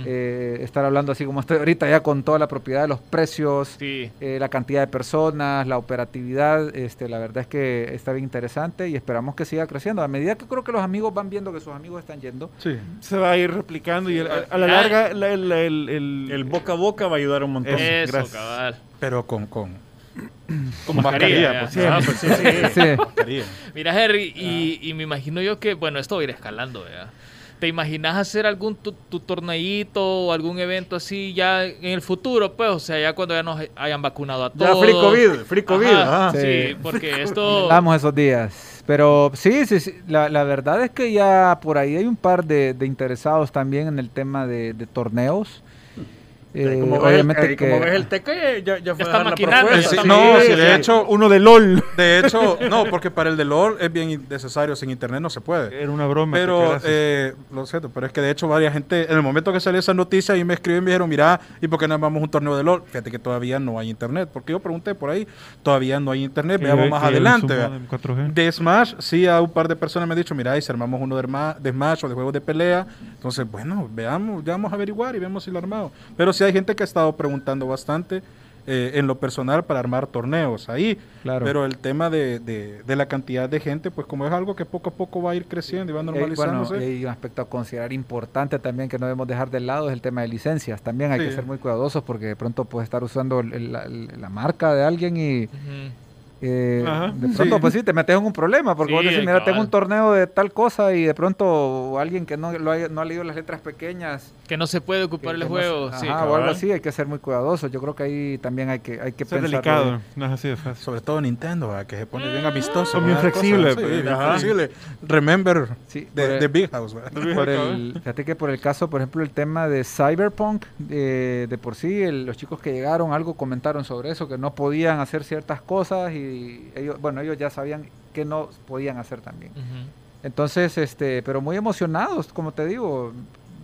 eh, estar hablando así como estoy ahorita, ya con toda la propiedad de los precios, Sí. eh, la cantidad de personas, la operatividad. Este, la verdad es que está bien interesante y esperamos que siga creciendo. A medida que creo que los amigos van viendo que sus amigos están yendo, Sí. Se va a ir replicando y a, a la larga la- el, el, el- El boca a boca va a ayudar un montón. Eso. Eso, gracias. cabal. Pero con, con, Con mascarilla, mascarilla. pues, ya. Ah, pues sí, sí. Mira, Henry, y, y me imagino yo que, bueno, esto va a ir escalando, ¿verdad? ¿Te imaginas hacer algún tu, tu torneíto o algún evento así ya en el futuro, pues? O sea, ya cuando ya nos hayan vacunado a Ya todos. free COVID, free COVID. Ajá, ajá. sí, Sí. porque esto... Damos esos días. Pero sí, sí, sí. La, la verdad es que ya por ahí hay un par de, de interesados también en el tema de, de torneos. Eh, como, ves el, obviamente que como ves el ya, ya fue está a dar la propuesta. Sí, no, sí, de Sí, hecho, uno de LOL. de hecho, no, porque para el de LOL es bien necesario, sin internet no se puede. Era una broma. Pero, eh, lo siento, pero es que de hecho varias gente, en el momento que salió esa noticia, y me escriben y me dijeron, mira, ¿y por qué no vamos a un torneo de LOL? Fíjate que todavía no hay internet, porque yo pregunté por ahí, todavía no hay internet, veamos más adelante. de 4G. De Smash, sí, a un par de personas me han dicho, mira, y si armamos uno de, de Smash o de juegos de pelea, entonces, bueno, veamos, ya vamos a averiguar y vemos si lo armamos. Pero sí hay gente que ha estado preguntando bastante eh, en lo personal para armar torneos ahí. Claro. Pero el tema de, de- de la cantidad de gente, pues como es algo que poco a poco va a ir creciendo y va Eh, bueno, normalizándose. y hay un aspecto a considerar importante también que no debemos dejar de lado es el tema de licencias. También hay que ser muy cuidadosos porque de pronto puedes estar usando el- el- la, la marca de alguien y. eh, Ajá. de pronto Sí. pues sí te metes en un problema porque vos decís, mira, tengo un torneo de tal cosa y de pronto alguien que no, lo haya- no ha leído las letras pequeñas Que no se puede ocupar que el no juego. sí, ajá, o algo así, hay que ser muy cuidadosos. Yo creo que ahí también hay que, hay que pensar. delicado. No es así de fácil. Sobre todo Nintendo, ¿verdad? que se pone bien amistoso. Son pues. sí, bien Ajá. flexible. Remember Sí, de, de Big House. ¿verdad? Por el, fíjate que por el caso, por ejemplo, el tema de Cyberpunk, eh, de por sí, el- los chicos que llegaron algo comentaron sobre eso, que no podían hacer ciertas cosas y ellos, bueno, ellos ya sabían que no podían hacer también. Entonces, este, pero muy emocionados, como te digo,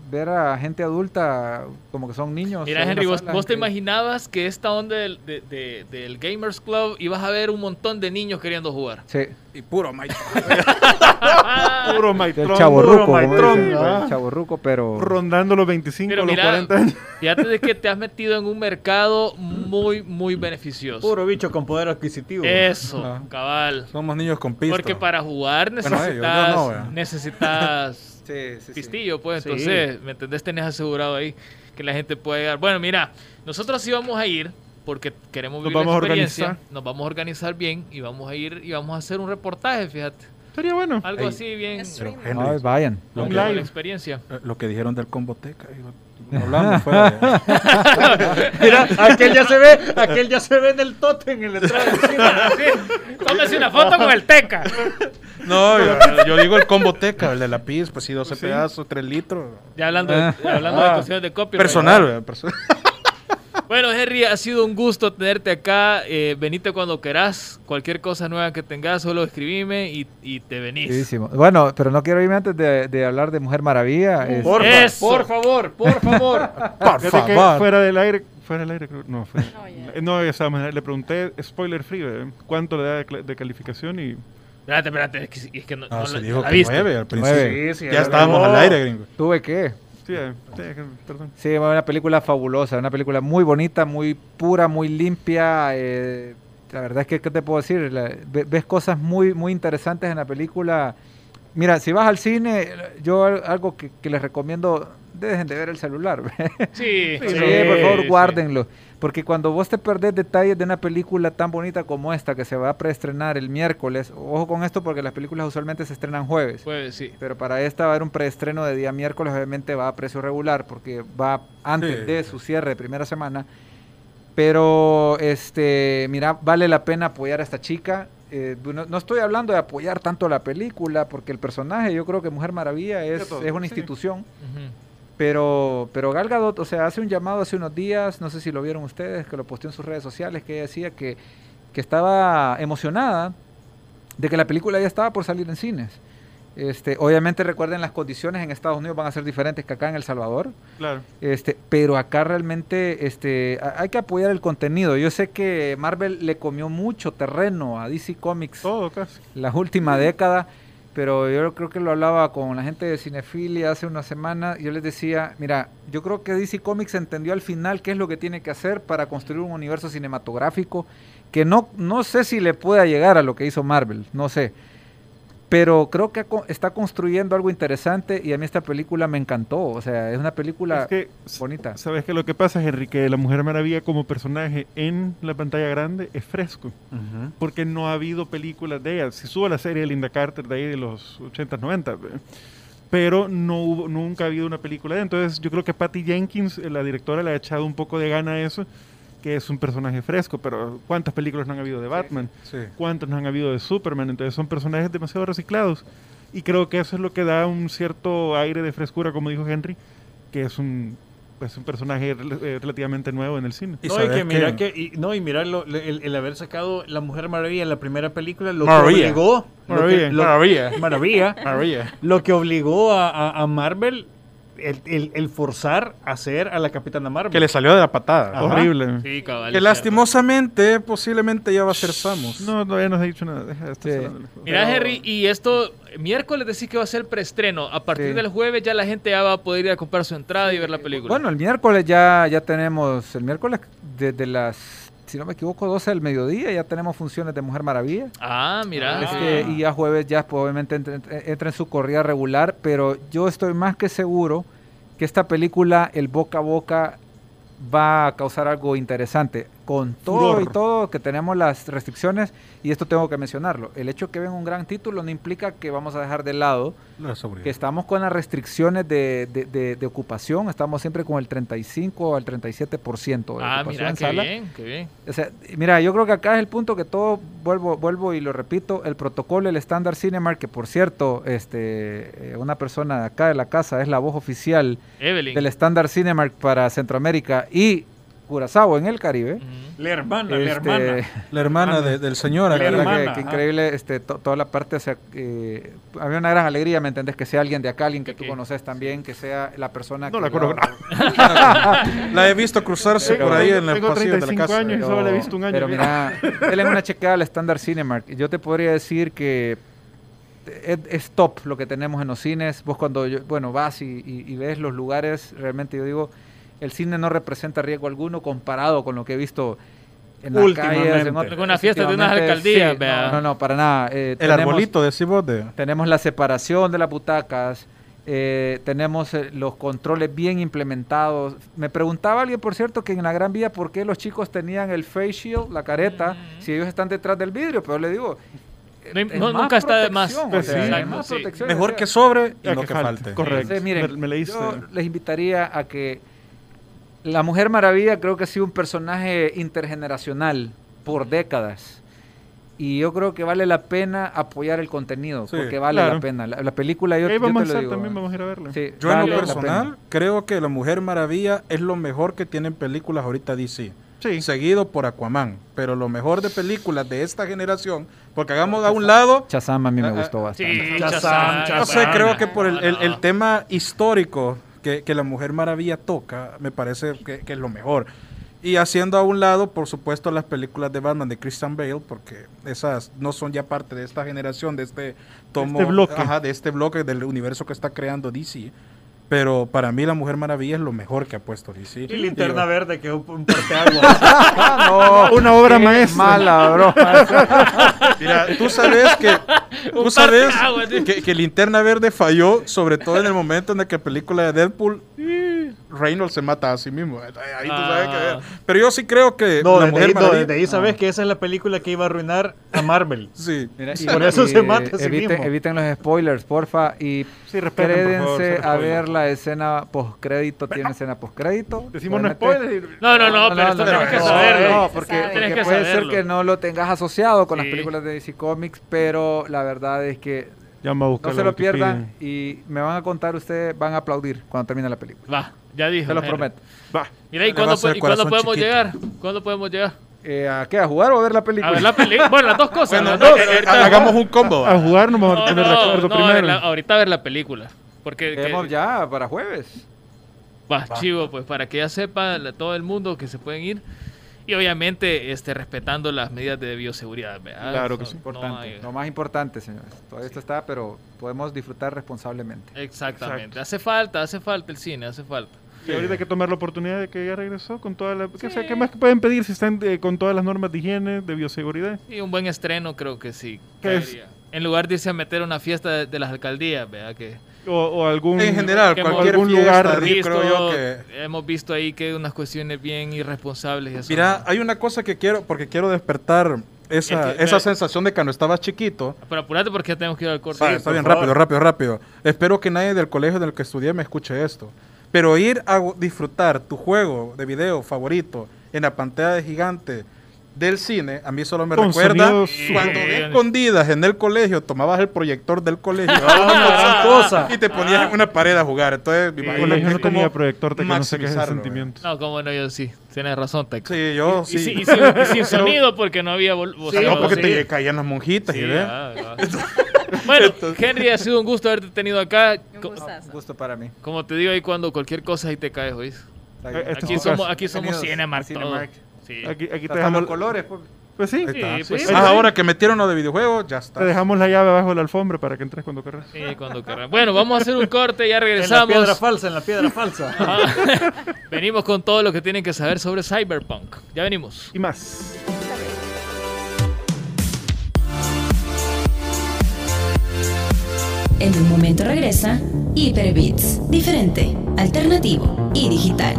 ver a gente adulta como que son niños. Mira, Henry, ¿vos, vos te imaginabas que esta onda del, de- de- del Gamers Club ibas a ver un montón de niños queriendo jugar? Sí. Y puro Mike. Puro El chaborruco, ah. el chaborruco, pero... Rondando los 25 Pero los mira, 40 años. fíjate de que te has metido en un mercado muy, muy beneficioso. Puro bicho con poder adquisitivo. Eso, Ah. cabal. Somos niños con pisto. Porque para jugar Bueno, necesitas, ellos, yo no, vea. necesitas Sí, pistillo, pues. Sí. Entonces, ¿me entendés? Tenés asegurado ahí que la gente puede llegar. Bueno, mira, nosotros sí vamos a ir porque queremos Nos vivir la vamos a experiencia. organizar. Nos vamos a organizar bien y vamos a ir y vamos a hacer un reportaje, fíjate. Sería bueno. Algo Ey. así bien. Henry, Ay, vayan. lo, que, la experiencia. eh, lo que dijeron del comboteca. no hablamos fuera de- Mira, aquel ya se ve, aquel ya se ve en el totem en la entrada cine. Tómese una foto con el Teca. No, yo, yo digo el comboteca, el de la PIS, pues sí, 12 Sí. pedazos, 3 litros. Ya hablando, de, hablando de cuestiones de copia. Personal, ¿verdad? Personal. Bueno, Henry, ha sido un gusto tenerte acá. Eh, venite cuando querás. Cualquier cosa nueva que tengas, solo escribime y, y te venís. Bueno, pero no quiero irme antes de, de hablar de Mujer Maravilla. es- Porfa, Eso. por favor, por favor. Por Fíjate que favor. fuera del aire, fuera del aire, creo- no, fue. No, ya. No, le pregunté, spoiler free, ¿eh? ¿cuánto le da de, cla- de calificación? Y Espérate, espérate. Es que, es que no, No, no se dijo que viste. 9 al principio. Nueve. Sí, sí, ya ya estábamos al aire, gringo. ¿Tuve qué? sí, eh, sí, eh, perdón. Sí, una película fabulosa, una película muy bonita, muy pura, muy limpia. eh, la verdad es que, ¿qué te puedo decir? La- ves cosas muy, muy interesantes en la película. Mira, si vas al cine, yo al- algo que, que les recomiendo, dejen de ver el celular. Sí, Sí, sí, por favor, sí. Porque cuando vos te perdés detalles de una película tan bonita como esta, que se va a preestrenar el miércoles, ojo con esto porque las películas usualmente se estrenan jueves. Pues sí. Pero para esta va a haber un preestreno de día miércoles, obviamente va a precio regular, porque va antes Sí. de su cierre de primera semana. Pero, este, mira, vale la pena apoyar a esta chica. Eh, no, no estoy hablando de apoyar tanto la película, porque el personaje, yo creo que Mujer Maravilla es, es una sí. institución. Pero, pero Gal Gadot, o sea, hace un llamado hace unos días, no sé si lo vieron ustedes, que lo posteó en sus redes sociales, que ella decía que, que estaba emocionada de que la película ya estaba por salir en cines. Este, obviamente recuerden las condiciones en Estados Unidos van a ser diferentes que acá en El Salvador. Claro. Este, pero acá realmente este, hay que apoyar el contenido. Yo sé que Marvel le comió mucho terreno a DC Comics Todo casi. la última década, pero yo creo que lo hablaba con la gente de Cinefilia hace una semana. Yo les decía, mira, yo creo que DC Comics entendió al final qué es lo que tiene que hacer para construir un universo cinematográfico que no, no sé si le pueda llegar a lo que hizo Marvel, no sé. Pero creo que está construyendo algo interesante y a mí esta película me encantó. O sea, es una película Es que, bonita. ¿sabes qué? Lo que pasa, Henry, que la Mujer Maravilla como personaje en la pantalla grande es fresco. Porque no ha habido películas de ella. Se sube la serie de Linda Carter de ahí de los 80, 90. ve. Pero no hubo, nunca ha habido una película de ella. Entonces yo creo que Patty Jenkins, eh, la directora, le ha echado un poco de gana a eso, que es un personaje fresco. Pero ¿cuántas películas no han habido de Batman? Sí. cuántos no han habido de Superman, entonces son personajes demasiado reciclados. Y creo que eso es lo que da un cierto aire de frescura, como dijo Henry, que es un, pues, un personaje eh, relativamente nuevo en el cine. Y no, y que mira que- que, y, no, y mira lo- el, el haber sacado La Mujer Maravilla en la primera película, lo Maravilla. que obligó. lo que- Maravilla. lo- Maravilla. Maravilla. Maravilla. Lo que obligó a, a- a Marvel el, el- el forzar a hacer a la Capitana Marvel. Que le salió de la patada. Ajá. Horrible. Sí, cabal. Que lastimosamente, posiblemente ya va a ser Samus. No, todavía no se ha dicho nada. Deja Sí. Mira, Henry, y esto, miércoles decís que va a ser preestreno. A partir Sí. del jueves ya la gente ya va a poder ir a comprar su entrada y ver la película. Bueno, el miércoles ya, ya tenemos, el miércoles desde las, si no me equivoco, 12 del mediodía, ya tenemos funciones de Mujer Maravilla. Ah, mira. Este, y ya jueves ya pues, obviamente entra, entra- entra en su corrida regular, pero yo estoy más que seguro que esta película, el boca a boca, va a causar algo interesante. Con todo y todo que tenemos las restricciones, y esto tengo que mencionarlo, el hecho que ven un gran título no implica que vamos a dejar de lado que estamos con las restricciones de, de- de- de ocupación, estamos siempre con el 35 al 37% de Ah, ocupación mira, en qué sala. bien, qué bien. O sea, mira, yo creo que acá es el punto que todo, vuelvo, vuelvo y lo repito, el protocolo, el estándar Cinemark, que por cierto, este, eh, una persona de acá de la casa es la voz oficial Evelyn. del estándar Cinemark para Centroamérica y Curazao en el Caribe. La hermana, la Este, hermana. La hermana de- del señor. La hermana, que, increíble este, to- toda la parte, o sea, eh, había una gran alegría, ¿me entendés? Que sea alguien de acá, alguien que tú conoces también, que sea la persona No que la conozco. La he visto cruzarse por ahí en el pasillo de la 35 casa. años y solo la he visto un año. Pero mira, denle una chequeada al estándar Cinemark. Yo te podría decir que es, es top lo que tenemos en los cines. Vos cuando, yo- bueno, vas y, y- y ves los lugares, realmente yo digo, el cine no representa riesgo alguno comparado con lo que he visto en las calles. En Alguna fiesta de unas alcaldías, sí, no, no, no, para nada. Eh, El tenemos- arbolito de Cibote. tenemos la separación de las butacas, eh, tenemos eh, los controles bien implementados. Me preguntaba alguien, por cierto, que en la Gran Vía, ¿por qué los chicos tenían el face shield, la careta, si ellos están detrás del vidrio? Pero le digo, No, es no, más nunca está de más. protección, Pues sea, más sí. Mejor que sobre y no que que falte. falte. Correcto. entonces, miren, Me- me leíste. yo les invitaría a que la Mujer Maravilla creo que ha sido un personaje intergeneracional por décadas. Y yo creo que vale la pena apoyar el contenido, Sí, porque vale claro. la pena. La, la película, yo, Ahí yo vamos a te lo digo. también, vamos a ir a verla. Sí, Yo en lo personal creo que La Mujer Maravilla es lo mejor que tienen películas ahorita DC. Sí. Seguido por Aquaman. Pero lo mejor de películas de esta generación, porque hagamos a un lado, Shazam a mí me Ah, ah, gustó bastante. Shazam, Shazam. no sé, creo que por el, el- no. tema histórico que, que La Mujer Maravilla toca, me parece que, que es lo mejor. Y haciendo a un lado, por supuesto, las películas de Batman de Christian Bale, porque esas no son ya parte de esta generación, de este tomo, Este bloque. ajá, de este bloque del universo que está creando DC. Pero para mí La Mujer Maravilla es lo mejor que ha puesto DC. Y linterna Digo, verde, que es un, un parteaguas. Ah, no, Una obra maestra. Mala, bro. Mira, tú sabes que tú sabes que, que Linterna Verde falló, sobre todo en el momento en el que la película de Deadpool Reynolds se mata a sí mismo. Ahí tú sabes Ah. que Pero yo sí creo que No, la desde Mujer ahí, no, Maravilla- desde ahí sabes que esa es la película que iba a arruinar a Marvel. Sí. Mira, y- Por eso y, se mata a sí eviten, mismo. eviten los spoilers, porfa. Y Sí, respeten, por favor, quédense cero a ver la escena postcrédito. Tiene escena postcrédito. Decimos no spoilers. y- No, no, no, pero esto tienes que saberlo. No, porque, puede saberlo. ser que no lo tengas asociado con las películas de DC Comics, pero la verdad es que Ya me voy a buscar no se lo pierdan y me van a contar ustedes, van a aplaudir cuando termine la película. Va, ya dijo. Se lo prometo. Va. Mira, ¿y cuándo, po- podemos chiquito. llegar? ¿Cuándo podemos llegar? Eh, ¿A qué? ¿A jugar o a ver la película? A ver la película. Bueno, las dos cosas. Bueno, las no, dos. eh, Ahorita- hagamos un combo. A jugar nos vamos a No, tener no, recuerdo no, primero. la- ahorita a ver la película. Porque que- Quedemos ya para jueves. Va, chivo, pues para que ya sepa la- todo el mundo que se pueden ir. Y obviamente este, respetando las medidas de bioseguridad. ¿verdad? Claro que Eso no Importante. hay- Lo más importante, señores. Todo esto está, pero podemos disfrutar responsablemente. Exactamente. Exacto. Hace falta, hace falta el cine, hace falta. Y ahorita hay que tomar la oportunidad de que ya regresó con toda la... ¿Qué, sea, ¿qué más pueden pedir si están eh, con todas las normas de higiene, de bioseguridad? Y un buen estreno creo que sí. ¿Qué es? En lugar de irse a meter a una fiesta de, de las alcaldías, ¿verdad? Que O, o algún... En general, cualquier algún fiesta, lugar di- visto, creo yo que... hemos visto ahí que unas cuestiones bien irresponsables. y eso Mira, no. hay una cosa que quiero, porque quiero despertar esa, Es que- esa sensación de cuando estabas chiquito. Pero apurate porque ya tenemos que ir al corte. Sí, está bien, favor. rápido, rápido, rápido. Espero que nadie del colegio en el que estudié me escuche esto. Pero ir a disfrutar tu juego de video favorito en la pantalla de gigante del cine, a mí solo me Con recuerda cuando de escondidas en el colegio tomabas el proyector del colegio Ah, cosa. y te ponías en una pared a jugar. Entonces, imagino colegio no como tenía proyector, te que no sé qué es el sentimiento. No, como no, yo sí. Tienes razón, Teco. Sí, yo Y, sí. si- y sin, y sin sonido porque no había... o Sí, no, porque sí. te caían las monjitas Sí, y ve. ah, ah. bueno, Henry, ha sido un gusto haberte tenido acá. Un. Un gusto para mí. Como te digo ahí cuando cualquier cosa ahí te caes, ¿oís? Aquí somos, aquí somos Cinemark, Cinemark. Sí. Aquí, aquí te dejamos... los colores, pues. Pues sí. Sí, pues Sí, sí. Ah, ahora que metieron lo de videojuegos, ya está. te dejamos la llave abajo de la alfombra para que entres cuando querrás. Sí, cuando querrás. Bueno, vamos a hacer un corte, ya En la regresamos. piedra falsa, en la piedra falsa. Ajá. Venimos con todo lo que tienen que saber sobre Cyberpunk. Ya venimos. Y más. En un momento regresa Hyperbits, diferente, alternativo y digital.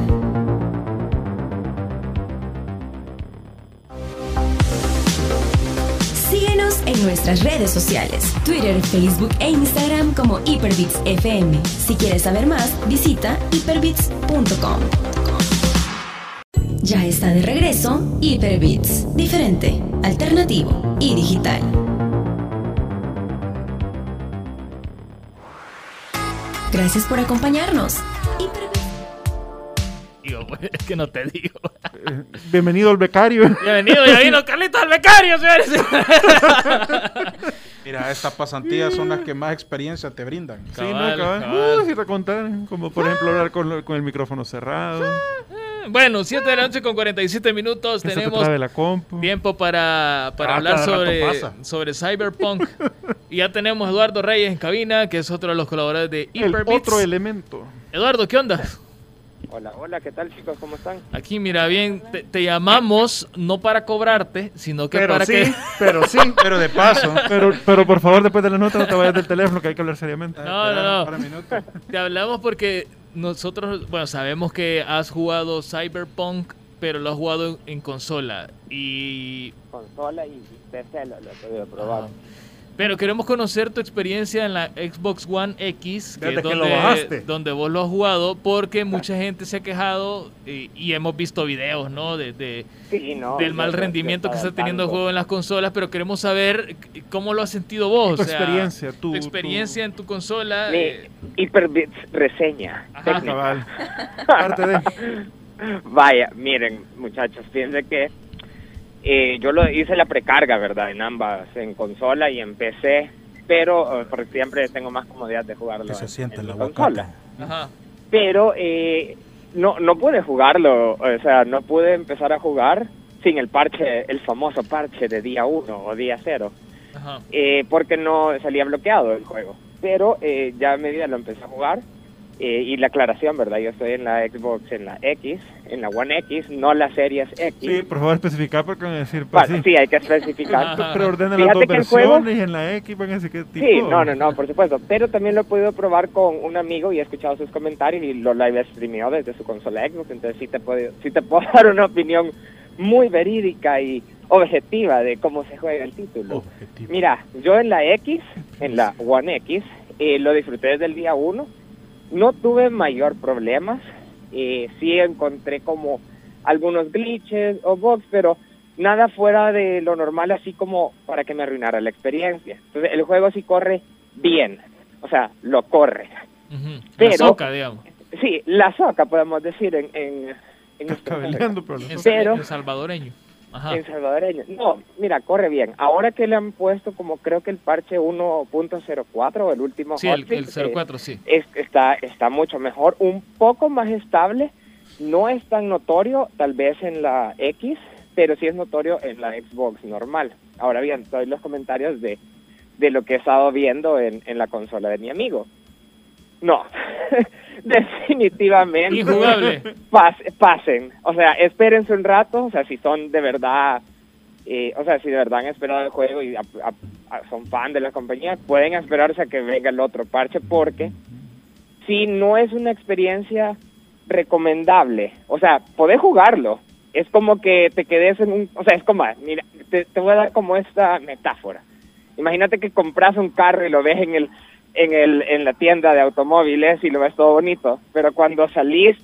Síguenos en nuestras redes sociales, Twitter, Facebook e Instagram como Hyperbits FM. Si quieres saber más, visita hyperbits.com. Ya está de regreso Hyperbits, diferente, alternativo y digital. Gracias por acompañarnos. Digo, es que no te digo. Eh, bienvenido al becario. Bienvenido, ya vino Carlitos al becario, señores. Mira, estas pasantías son las que más experiencia te brindan. Sí, no, Cabal, cabal. Uh, sí, recontar, como por ejemplo hablar con, el micrófono cerrado. Bueno, 7 de la noche con 47 minutos. te Tenemos la tiempo para, para Ah, hablar sobre, sobre Cyberpunk. y ya tenemos a Eduardo Reyes en cabina, que es otro de los colaboradores de El Hyperbits. otro elemento. Eduardo, ¿qué onda? Hola, hola, ¿qué tal chicos? ¿Cómo están? Aquí, mira, bien, te, te llamamos no para cobrarte, sino que Pero para sí, que... pero sí. Pero de paso. Pero, pero por favor, después de la nota no te vayas del teléfono, que hay que hablar seriamente. No, no, no. Para. Te hablamos porque nosotros, bueno, sabemos que has jugado Cyberpunk, pero lo has jugado en, en consola. Y... Consola y PC lo, lo he podido probar. Pero queremos conocer tu experiencia en la Xbox One X, que Desde es que lo donde, bajaste. donde vos lo has jugado, porque mucha gente se ha quejado y, y hemos visto videos, ¿no? De, de- Sí, no. del mal rendimiento que está teniendo el juego en las consolas, pero queremos saber cómo lo has sentido vos. Tu o sea, experiencia, tu- tu experiencia en tu consola. Mi eh, Hyperbits reseña. Ajá. Parte de. Vaya, miren, muchachos, fíjense que eh, yo lo hice la precarga, ¿verdad? En ambas, en consola y en PC, pero eh, porque siempre tengo más comodidad de jugarlo Que se en- siente en consola. ajá. Pero eh, no, no pude jugarlo, o sea, no pude empezar a jugar sin el parche, el famoso parche de día 1 o día 0. Ajá. eh, porque no salía bloqueado el juego. Pero eh, ya a medida lo empecé a jugar eh, y la aclaración, ¿verdad? Yo estoy en la Xbox, en la X, en la One X, no la Series X. Sí, por favor, especificar porque van a decir, pues, sí. sí, hay que especificar. Preordena las dos el juego- versiones y en la X van a decir qué tipo. Sí, no, no, no, por supuesto. Pero también lo he podido probar con un amigo y he escuchado sus comentarios y lo live streameó desde su consola Xbox. Entonces sí te puedo, sí te puedo dar una opinión muy verídica y objetiva de cómo se juega el título. Objetivo. Mira, yo en la X, en la One X, eh, lo disfruté desde el día 1. No tuve mayor problemas. Eh, sí encontré como algunos glitches o bugs, pero nada fuera de lo normal, así como para que me arruinara la experiencia. Entonces, el juego sí corre bien. O sea, lo corre. Ujú. La Pero- soca, digamos. Sí, la soca, podemos decir, en, en, Cabeleando, pero En, Pero- en salvadoreño. Ajá. en salvadoreño. No, mira, corre bien. Ahora que le han puesto como creo que el parche 1.04 o el último Sí, el, hotfix, el eh, 04, sí. es- está, está mucho mejor, un poco más estable. No es tan notorio tal vez en la X, pero sí es notorio en la Xbox normal. Ahora bien, doy los comentarios de, de lo que he estado viendo en, en la consola de mi amigo. No, definitivamente. Injugable. Pas- pasen, o sea, espérense un rato, o sea, si son de verdad, eh, o sea, si de verdad han esperado el juego y a- a- a- son fan de la compañía, pueden esperarse a que venga el otro parche porque si no es una experiencia recomendable, o sea, podés jugarlo, es como que te quedes en un, o sea, es como, mira, te, te voy a dar como esta metáfora. Imagínate que compras un carro y lo ves en el en el en la tienda de automóviles y lo ves todo bonito, pero cuando salís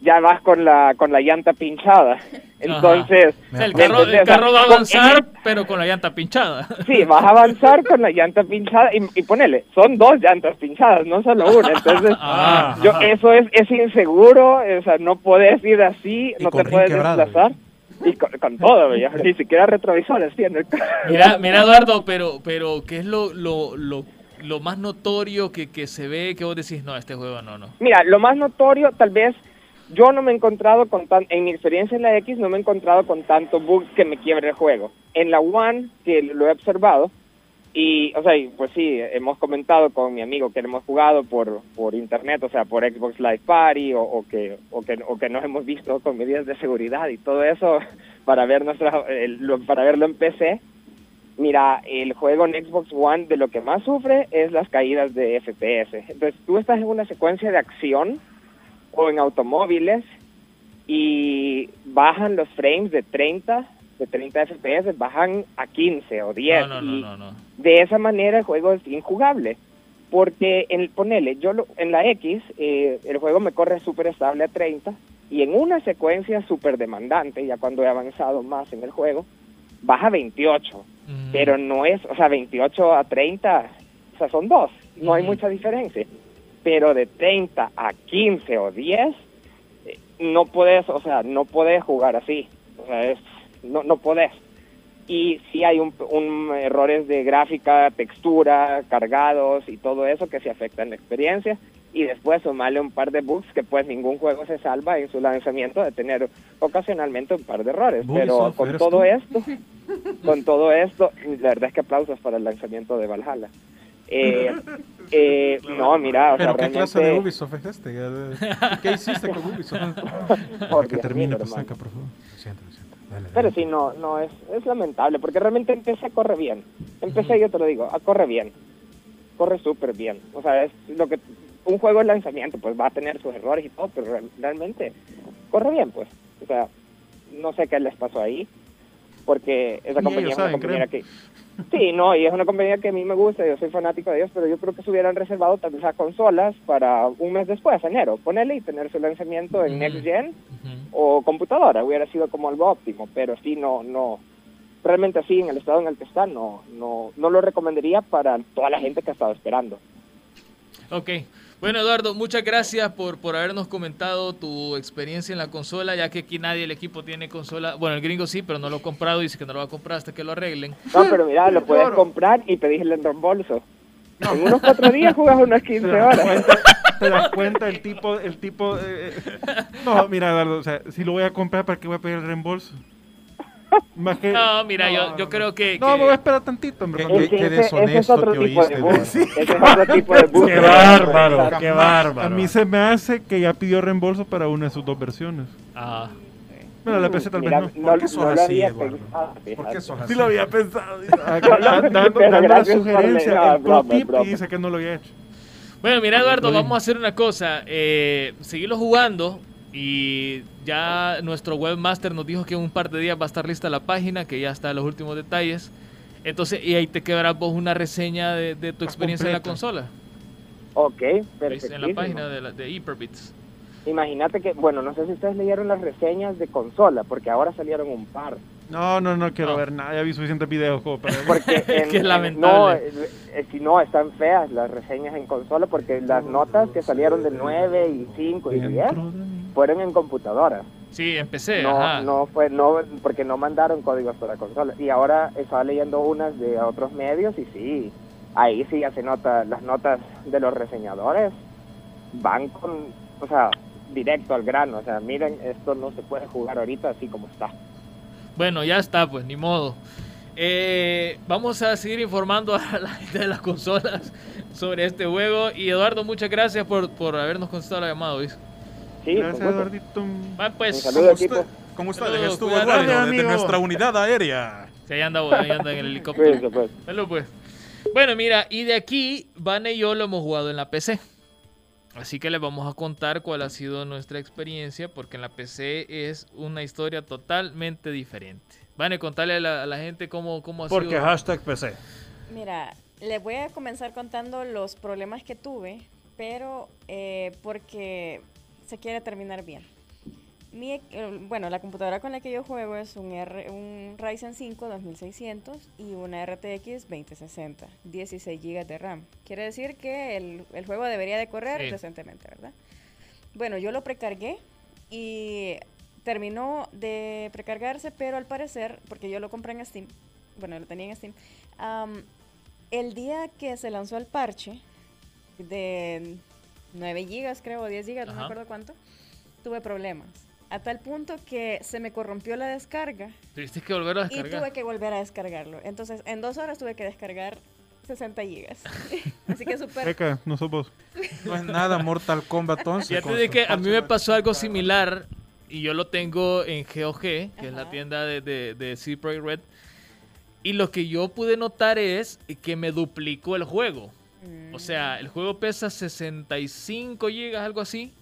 ya vas con la con la llanta pinchada. Entonces, O sea, el ¿me carro, el entendés? O sea, carro va a con- avanzar, pero con la llanta pinchada. Sí, vas a avanzar con la llanta pinchada y, y ponele, son dos llantas pinchadas, no solo una. Entonces, Ah, yo eso es, es inseguro, o sea, no puedes ir así, Y no te puedes quebrado, desplazar. Y con, con todo, ya, ni siquiera retrovisores tiene el carro. Mira, mira Eduardo, pero, pero ¿qué es lo, lo, lo, lo más notorio que, que se ve que vos decís, no, este juego no, no? Mira, lo más notorio, tal vez, yo no me he encontrado con tan, en mi experiencia en la X, no me he encontrado con tanto bug que me quiebre el juego. En la One, que lo he observado, y, o sea, pues sí, hemos comentado con mi amigo que hemos jugado por, por internet, o sea, por Xbox Live Party, o, que, o, que, o que nos hemos visto con medidas de seguridad y todo eso para, ver nuestra, el- para verlo en PC. Mira, el juego en Xbox One de lo que más sufre es las caídas de FPS. Entonces, tú estás en una secuencia de acción o en automóviles y bajan los frames de 30, de 30 FPS, bajan a 15 o 10. No, no, no, y de esa manera el juego es injugable. Porque, en, ponele, yo lo- en la X, eh, el juego me corre súper estable a 30 y en una secuencia súper demandante, ya cuando he avanzado más en el juego, baja a 28 Pero no es, o sea, 28 a 30, o sea, son dos, no hay Ujú. mucha diferencia. Pero de 30 a 15 o 10, eh, no puedes, o sea, no puedes jugar así. O sea, es, no, no podés. Y sí hay un, un errores de gráfica, textura, cargados y todo eso que se afectan la experiencia. Y después sumarle un par de bugs que pues ningún juego se salva en su lanzamiento de tener ocasionalmente un par de errores. Pero con ¿eres todo tú? esto, con todo esto, la verdad es que aplausos para el lanzamiento de Valhalla. Eh, eh, no, mira, o sea, Pero ¿qué clase de. Ubisoft es este? ¿Qué hiciste con Ubisoft? por Que termine, pues por favor. Lo siento, lo siento. Dale, Pero sí, no, no, es, es lamentable, porque realmente empecé corre bien. Empecé, yo te lo digo, a corre bien. Corre súper bien. O sea, es lo que un juego de lanzamiento, pues va a tener sus errores y todo, pero real- realmente corre bien, pues. O sea, no sé qué les pasó ahí, porque esa compañía es una saben, compañía creo. que... Sí, no, y es una compañía que a mí me gusta, yo soy fanático de ellos, pero yo creo que se hubieran reservado tal vez a consolas para un mes después, enero, ponerle y tener su lanzamiento en Ujú. Next Gen o computadora hubiera sido como algo óptimo, pero sí no no realmente así en el estado en el que está no no no lo recomendaría para toda la gente que ha estado esperando. Ok. Bueno, Eduardo, muchas gracias por, por habernos comentado tu experiencia en la consola, ya que aquí nadie del equipo tiene consola. Bueno, el gringo sí, pero no lo ha comprado, dice que no lo va a comprar hasta que lo arreglen. No, pero mira, lo puedes comprar y pedirle el reembolso. En unos cuatro días jugas unas 15 ¿Te das horas. te das cuenta el tipo, el tipo, eh, no, mira, Eduardo, o sea, si lo voy a comprar, ¿para qué voy a pedir el reembolso? Más que, No, mira, yo, yo creo que... no, que- me voy a esperar tantito, hombre. Que es deshonesto otro tipo oíste, es otro tipo de bug. Qué bárbaro, qué A bárbaro. mí se me hace que ya pidió reembolso para una de sus dos versiones. Ah, Bueno, la PC tal vez Mira, no. ¿Por qué sos así, Eduardo? ¿Por qué sos así? Sí lo había pensado. Ah, dando la sugerencia, el pro broma, tip y dice que no lo había hecho. Bueno, mira Eduardo, vamos a hacer una cosa. Eh, seguirlo jugando y ya nuestro webmaster nos dijo que en un par de días va a estar lista la página, que ya está en los últimos detalles. Entonces, y ahí te quedarás vos una reseña de, de tu experiencia en la consola. Ok, perfecto. En la página de, la, de Hyperbits. Imagínate que, bueno, no sé si ustedes leyeron las reseñas de consola, porque ahora salieron un par. No, no, no quiero No. ver nada. Ya vi suficientes videos como para ver. Porque en- Qué lamentable. no, eh, si no, están feas las reseñas en consola porque las notas que salieron de 9 y 5 y 10 Dentro de mí. fueron en computadora. Sí, empecé. No, ajá. no fue, no, porque no mandaron códigos para consola. Y ahora estaba leyendo unas de otros medios y sí, ahí sí ya se nota, las notas de los reseñadores van con, o sea, directo al grano. O sea, miren, esto no se puede jugar ahorita así como está. Bueno, ya está, pues, ni modo. Eh, vamos a seguir informando a la gente de las consolas sobre este juego. Y Eduardo, muchas gracias por, por habernos contestado la llamada, ¿oís? Sí, Gracias. Eduardito. Va, pues, Un saludo, Con, equipo. usted- con ustedes Saludos, estuvo. Eduardo desde nuestra unidad aérea. si ahí anda, ahí anda en el helicóptero. Cuídense, pues. Pues. Bueno, mira, y de aquí, Vane y yo lo hemos jugado en la PC. Así que les vamos a contar cuál ha sido nuestra experiencia, porque en la PC es una historia totalmente diferente. Vane, contarle a la, a la gente cómo, cómo ha Porque sido. hashtag PC. Mira, les voy a comenzar contando los problemas que tuve, pero eh, porque se quiere terminar bien. Mi, eh, bueno, la computadora con la que yo juego es un, R, un Ryzen 5 2600 y una RTX 2060, 16 GB de RAM. Quiere decir que el, el juego debería de correr Sí. decentemente, ¿verdad? Bueno, yo lo precargué y terminó de precargarse, pero al parecer, porque yo lo compré en Steam, bueno, lo tenía en Steam, am, el día que se lanzó el parche de 9 gigas, creo, o 10 gigas, no me acuerdo cuánto, tuve problemas. A tal punto que se me corrompió la descarga Tuviste que volver a y descargar. tuve que volver a descargarlo. Entonces, en dos horas tuve que descargar 60 gigas. Así que súper... Eka, no sos vos. No es nada Mortal Kombat 11. Fíjate con de su que a mí me pasó algo similar y yo lo tengo en GOG, que es la tienda de, de, de CD Projekt Red. Y lo que yo pude notar es que me duplicó el juego. O sea, el juego pesa 65 gigas, algo así.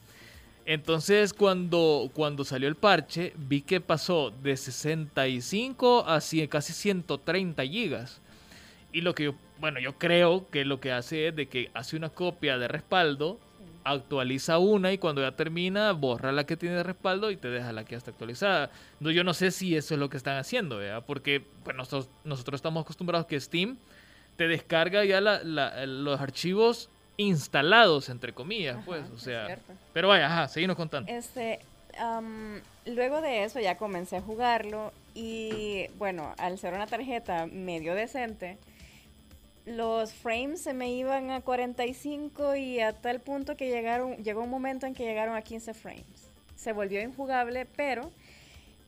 Entonces, cuando, cuando salió el parche, vi que pasó de 65 a casi 130 gigas. Y lo que yo, bueno, yo creo que lo que hace es de que hace una copia de respaldo, actualiza una y cuando ya termina, borra la que tiene de respaldo y te deja la que ya está actualizada. No, yo no sé si eso es lo que están haciendo. Porque pues, nosotros, estamos acostumbrados que Steam te descarga ya los archivos instalados, entre comillas, Ajá, pues, o sea... Pero vaya, ajá, seguimos contando. Este, luego de eso ya comencé a jugarlo y bueno, al ser una tarjeta medio decente, los frames se me iban a 45 y a tal punto que llegaron, llegó un momento en que llegaron a 15 frames. Se volvió injugable, pero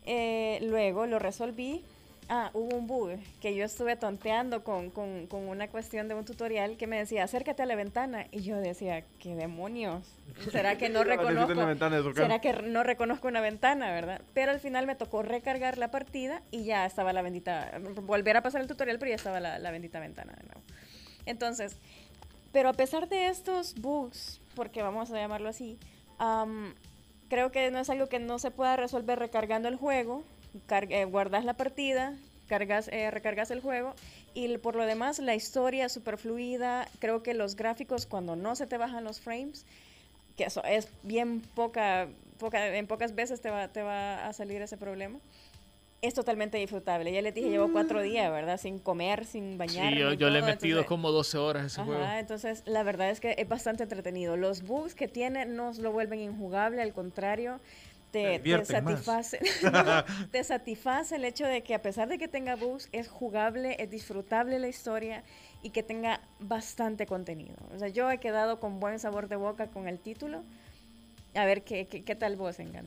eh, luego lo resolví. Ah, hubo un bug que yo estuve tonteando con, con- con una cuestión de un tutorial que me decía, acércate a la ventana. Y yo decía, ¿qué demonios? ¿Será que no reconozco? la ventana de su ¿Será casa. que no reconozco una ventana, verdad? Pero al final me tocó recargar la partida y ya estaba la bendita, volver a pasar el tutorial, pero ya estaba la, la bendita ventana de nuevo. Entonces, pero a pesar de estos bugs, porque vamos a llamarlo así, creo que no es algo que no se pueda resolver recargando el juego, eh, guardas la partida, cargas, eh, recargas el juego y por lo demás la historia es súper fluida, creo que los gráficos cuando no se te bajan los frames, que eso es bien poca, poca en pocas veces te va, te va a salir ese problema. Es totalmente disfrutable. Ya les dije, llevo cuatro días, ¿verdad? Sin comer, sin bañarme. Sí, yo, yo le he metido entonces- como 12 horas a ese Ajá, juego. entonces la verdad es que es bastante entretenido. Los bugs que tiene no lo vuelven injugable, al contrario, Te te, satisface, te satisface el hecho de que a pesar de que tenga bugs, es jugable, es disfrutable la historia y que tenga bastante contenido. O sea, yo he quedado con buen sabor de boca con el título. A ver qué, qué, qué tal vos, Engan.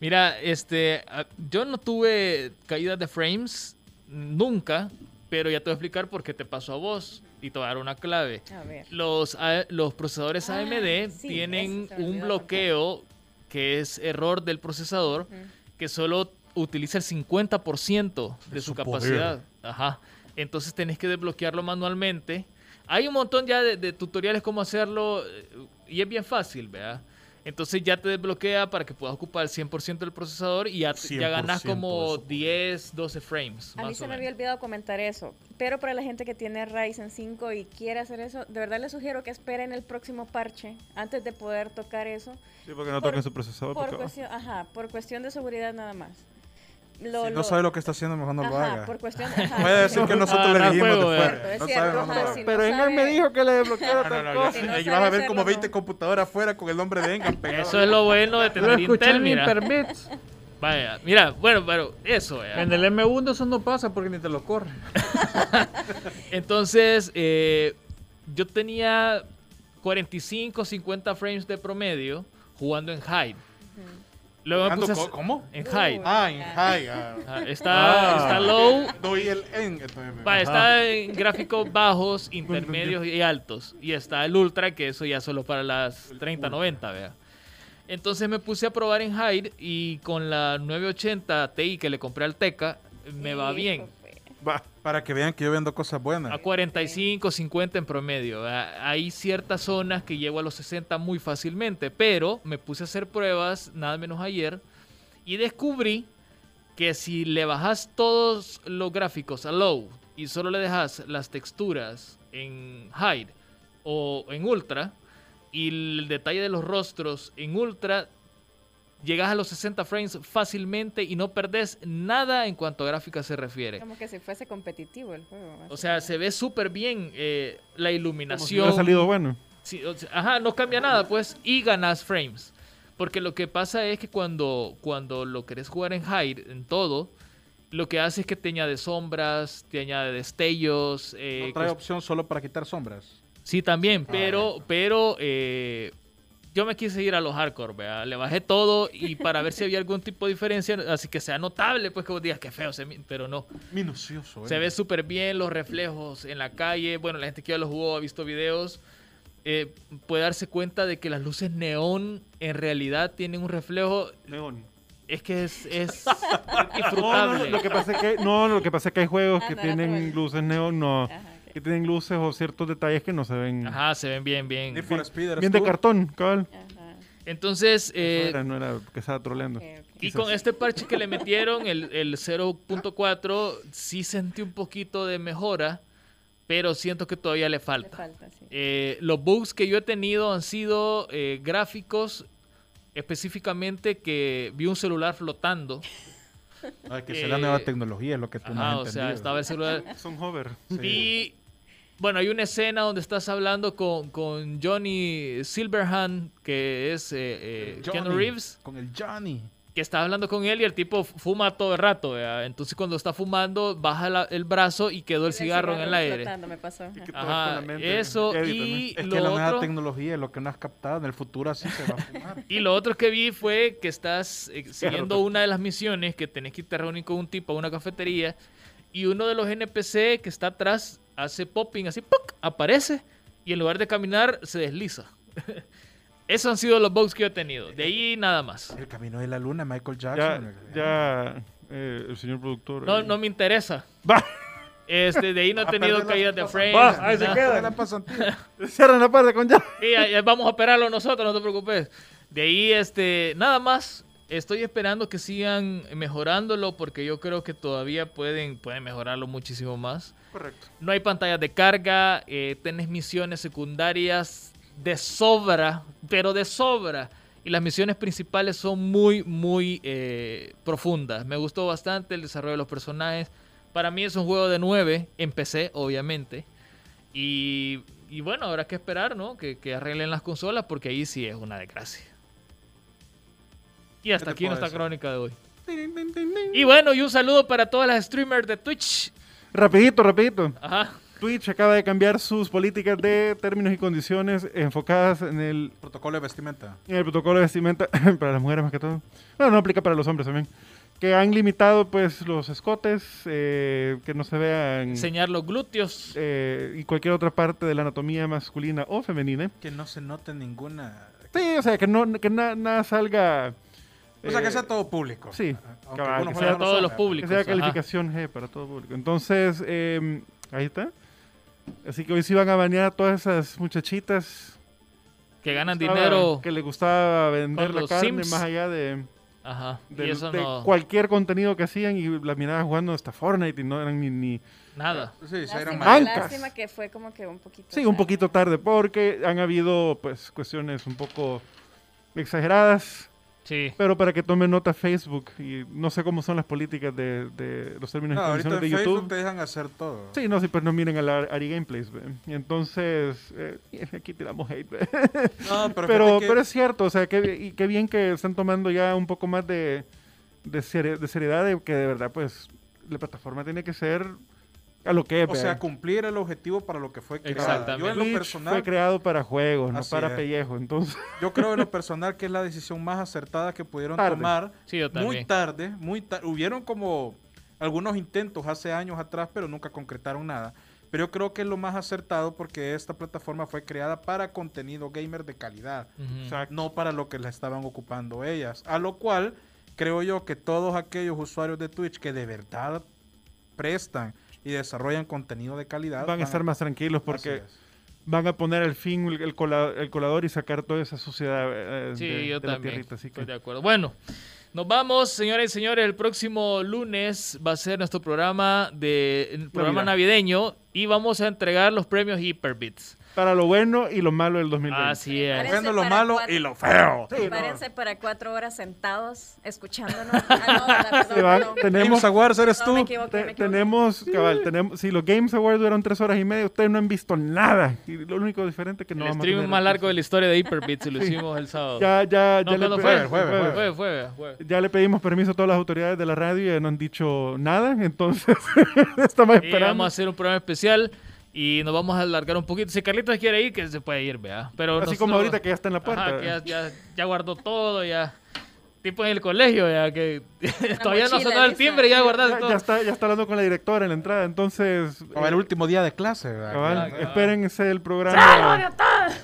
Mira, este, ah, yo no tuve caídas de frames nunca, pero ya te voy a explicar por qué te pasó a vos y te voy a dar una clave. A ver. Los, A- los procesadores Ah, AMD sí, tienen un bloqueo que es error del procesador que solo utiliza el 50% de, De su, su capacidad. Ajá. Entonces tenés que desbloquearlo manualmente. Hay un montón ya de, de tutoriales cómo hacerlo eh, y es bien fácil, ¿verdad? Entonces ya te desbloquea para que puedas ocupar el 100% del procesador y ya, ya ganas 100% como eso. 10, 12 frames. A mí más se o me había olvidado comentar eso, pero para la gente que tiene Ryzen 5 y quiere hacer eso, de verdad les sugiero que esperen el próximo parche antes de poder tocar eso. Sí, porque no Por- toquen su procesador. Por cuestión, ajá, por cuestión de seguridad nada más. Lo- Si lo- no sabe lo que está haciendo, mejor no lo ajá, haga. por cuestión ajá, Puede decir que nosotros Ah, le no, dijimos juego, de fuera. Es No cierto, sabe, no, no ajá, lo si no Pero Engan me dijo que le desbloqueara No, no, no, ya- Si no y vas a ver como 20 no. computadoras afuera con el nombre de Engan pegado. Eso es lo bueno de Lo tener Intel, mira. permits. Vaya, mira, bueno, pero eso, ¿verdad? En el M1 eso no pasa porque ni te lo corre. Entonces, eh, yo tenía 45, 50 frames de promedio jugando en high. Luego me Ando puse a- ¿Cómo? en high. Uy. Ah, en high. ah. Ah, Está, Ah. está low, Doy el en. entonces me- va, está en gráficos bajos, intermedios y altos. Y está el ultra, que eso ya solo para las 3090, vea. Entonces me puse a probar en high y con la 980 Ti que le compré al Teca, me va bien. Va. Para que vean que yo vendo cosas A buenas. 45, 50 en promedio. Hay ciertas zonas que llego a los 60 muy fácilmente, pero me puse a hacer pruebas nada menos ayer y descubrí que si le bajas todos los gráficos a low y solo le dejas las texturas en high o en ultra y el detalle de los rostros en ultra, llegas a los 60 frames fácilmente y no perdés nada en cuanto a gráfica se refiere. Como que si fuese competitivo el juego. O sea, se ve súper bien eh, la Como si iluminación. hubiera salido bueno. Sí, o sea, ajá, no cambia nada, pues, y ganas frames. Porque lo que pasa es que cuando, cuando lo querés jugar en high, en todo, lo que hace es que te añade sombras, te añade destellos. eh, No trae opción solo para quitar sombras. sí, también, Ah, pero, pero eh, yo me quise ir a los hardcore, ¿verdad? Le bajé todo y para ver si había algún tipo de diferencia, así que sea notable, pues que vos digas que feo, se pero no. Minucioso. Se eh. ve súper bien los reflejos en la calle. Bueno, la gente que ya lo jugó ha visto videos. eh, puede darse cuenta de que las luces neón en realidad tienen un reflejo. Neón. Es que es, es No, lo que pasa es que no, lo que pasa es que hay juegos Ah, que no tienen luces neón, no, Ajá. Que tienen luces o ciertos detalles que no se ven Ajá, se ven bien, bien. Need for Speed, ¿eres bien de cartón, cabal. Ajá, Entonces, eh, no, era, no era que estaba troleando. y con este parche que le metieron, el, el 0.4, sí sentí un poquito de mejora, pero siento que todavía le Le falta. falta, sí. Eh, los bugs que yo he tenido han sido eh, gráficos, específicamente que vi un celular flotando. Ay, que sea Eh, la nueva tecnología, es lo que tú no Ajá, has o sea, estaba el celular. Son hover. Sí. Vi Bueno, hay una escena donde estás hablando con, con Johnny Silverhand, que es eh, eh, Keanu Reeves, Con el Johnny. que está hablando con él y el tipo fuma todo el rato. ¿verdad? Entonces cuando está fumando, baja la- el brazo y quedó el cigarro en el aire. flotando, me pasó. que Ajá, la mente. eso y Es lo que la nueva tecnología es lo que no has captado. En el futuro así se va a fumar. Y lo otro que vi fue que estás eh, siguiendo una de las misiones que tenés que irte a reunir con un tipo a una cafetería y uno de los NPC que está atrás hace popping, así ¡puc! aparece y en lugar de caminar se desliza. Esos han sido los bugs que yo he tenido. De ahí nada más. El camino de la luna, Michael Jackson. ya eh, el señor productor. No, eh, no me interesa. Va. Este, de ahí no he A tenido caídas de frames. Va, ahí se nada. queda. La pasantía. Cierran la parte con ya. Y ya- ya vamos a operarlo nosotros, no te preocupes. De ahí, este, nada más. Estoy esperando que sigan mejorándolo porque yo creo que todavía pueden, pueden mejorarlo muchísimo más. Correcto. No hay pantallas de carga, eh, tenés misiones secundarias de sobra, pero de sobra. Y las misiones principales son muy, muy eh, profundas. Me gustó bastante el desarrollo de los personajes. Para mí es un juego de 9, empecé, obviamente. Y, y bueno, habrá que esperar, ¿no? Que, que arreglen las consolas porque ahí sí es una desgracia. Y hasta aquí nuestra decir? crónica de hoy. Y bueno, y un saludo para todas las streamers de Twitch. Rapidito, rapidito. Ajá. Twitch acaba de cambiar sus políticas de términos y condiciones enfocadas en el, Protocolo de vestimenta. en el protocolo de vestimenta para las mujeres más que todo. Bueno, no aplica para los hombres también. Que han limitado pues los escotes, eh, que no se vean Enseñar los glúteos. eh, y cualquier otra parte de la anatomía masculina o femenina. Que no se note ninguna. Sí, o sea, que, no, que na- nada salga... O sea, que eh, sea todo público. sí, Aunque cabal, algunos que juegos sea no todos son, los ¿verdad? públicos. Que sea ajá. calificación G para todo público. Entonces, eh, ahí está. Así que hoy sí van a banear a todas esas muchachitas Que ganan gustaba- dinero. que les gustaba vender con la los carne Sims. más allá de, Ajá. de- y eso de no. cualquier contenido que hacían y las miraba jugando hasta Fortnite y no eran ni... ni- Nada. Sí, se eran Lástima, mal. lástima que fue como que un poquito. Sí, un tarde. poquito tarde porque han habido pues cuestiones un poco exageradas, Sí. pero para que tomen nota Facebook y no sé cómo son las políticas de, de los términos No, y ahorita condiciones en de Facebook YouTube. te dejan hacer todo. Sí, no, sí, pues no miren a la Ari Gameplays, ve. Y entonces, eh, aquí tiramos hate, ve. No, pero, pero, que- pero es cierto, o sea, qué, y qué bien que están tomando ya un poco más de, de, seri- de seriedad, de que de verdad, pues, la plataforma tiene que ser a lo que es, O sea, cumplir el objetivo para lo que fue creado. Exactamente. Yo en lo personal, fue creado para juegos, no para es. pellejo, entonces... yo creo en lo personal que es la decisión más acertada que pudieron Tarde. tomar. Sí, yo Muy tarde, muy tarde. Hubieron como algunos intentos hace años atrás, pero nunca concretaron nada. Pero yo creo que es lo más acertado porque esta plataforma fue creada para contenido gamer de calidad, no para lo que la estaban ocupando ellas. A lo cual creo yo que todos aquellos usuarios de Twitch que de verdad prestan y desarrollan contenido de calidad Van a estar más tranquilos porque van a poner al fin el, el cola- el colador y sacar toda esa suciedad eh, Sí, de, yo de la también. tierrita. Así Estoy que de acuerdo. Bueno, nos vamos, señores y señores. El próximo lunes va a ser nuestro programa de el programa Navidad. navideño y vamos a entregar los premios Hyperbits. Para lo bueno y lo malo del 2020. Así es. Bueno, lo malo cuatro- y lo feo. Prepárense para cuatro horas sentados escuchándonos. Ah, no. Perdón, tenemos Games Awards eres No, me tú. equivoqué, Te- me equivoqué. tenemos, cabal, tenemos, si los Games Awards duran tres horas y media, ustedes no han visto nada. Y lo único diferente es que no el vamos a tener más largo de la historia de Hyperbits y lo hicimos el sábado. Ya, ya, no, ya, le ¿cuándo pe- fue? el jueves, jueves. Fue, fue, fue. Ya le pedimos permiso a todas las autoridades de la radio y no han dicho nada, entonces estamos Y esperando. vamos a hacer un programa especial y nos vamos a alargar un poquito. Si Carlitos quiere ir, que se puede ir, vea. Pero Así nosotros- como ahorita que ya está en la puerta. Ajá, que ya, ya, ya guardó todo, ya. Tipo en el colegio, ya que todavía no mochila sonó el timbre y ya guardaste ya, todo. ya está, ya está hablando con la directora en la entrada, entonces... El eh, último día de clase, ¿verdad? cabal, Ah, espérense el programa,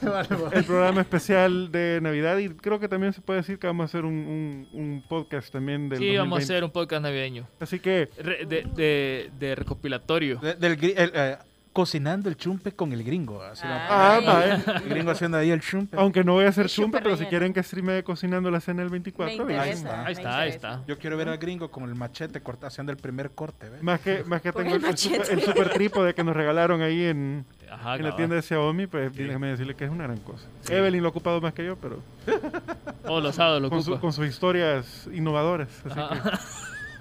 el programa especial de Navidad y creo que también se puede decir que vamos a hacer un, un- un podcast también del Sí, vamos a 2020. hacer un podcast navideño. Así que Re- de, de, de recopilatorio. De- del el, eh, cocinando el chumpe con el gringo. Así lo- Ah, Ay. vaya. El gringo haciendo ahí el chumpe. Aunque no voy a hacer chumpe, pero si quieren que streame cocinando la cena el 24, Me bien. Ahí está. Ahí está, ahí está. Yo quiero ver al gringo con el machete corta- haciendo el primer corte. ¿ves? Más que, más que Por tengo el super, el super trípode que nos regalaron ahí en, Ajá, en la tienda de Xiaomi, pues déjame decirle que es una gran cosa. Evelyn lo ha ocupado más que yo, pero Todos los sábados lo con, su- con sus historias innovadoras. Así Ajá.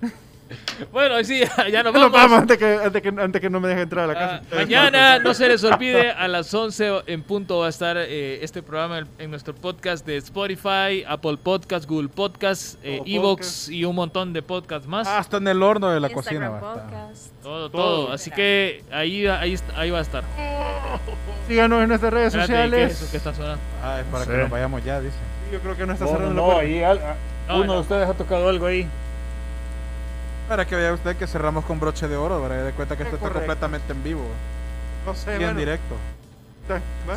Bueno, sí, ya, nos Nos vamos. vamos antes que, antes, que, antes que no me deje entrar a la Ah, casa. mañana, no se les olvide, a las 11 en punto va a estar eh, este programa en, en nuestro podcast de Spotify, Apple Podcast, Google Podcast, eh, Evox y un montón de podcasts más. Hasta en el horno de la Instagram cocina va a estar. todo, todo. todo. Así que ahí, ahí, ahí va a estar. Síganos en nuestras redes Espérate, ¿y ¿qué es sociales. eso que está sonando? Ah, es para Sí. que nos vayamos ya, dice. Yo creo que no está cerrando no, la puerta. ahí al- a- No, uno no. de ustedes ha tocado algo ahí. Para que vea usted que cerramos con broche de oro, para que dé cuenta que esto está Correcto. completamente en vivo No sé, y en bueno, directo.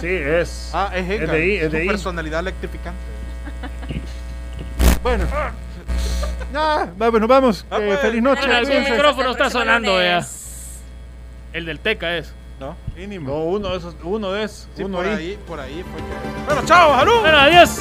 Sí, es. Ah, es Es de ahí, es de ahí. personalidad electrificante. Bueno. Ah, vamos, vamos. Ah, Eh, pues. feliz noche. Bueno, algún micrófono está sonando ya. El del Teca es. ¿No? Mínimo. No, uno de esos, uno de esos, Sí, uno por ahí. ahí, por ahí fue que... Bueno, chao, salud. Bueno, adiós.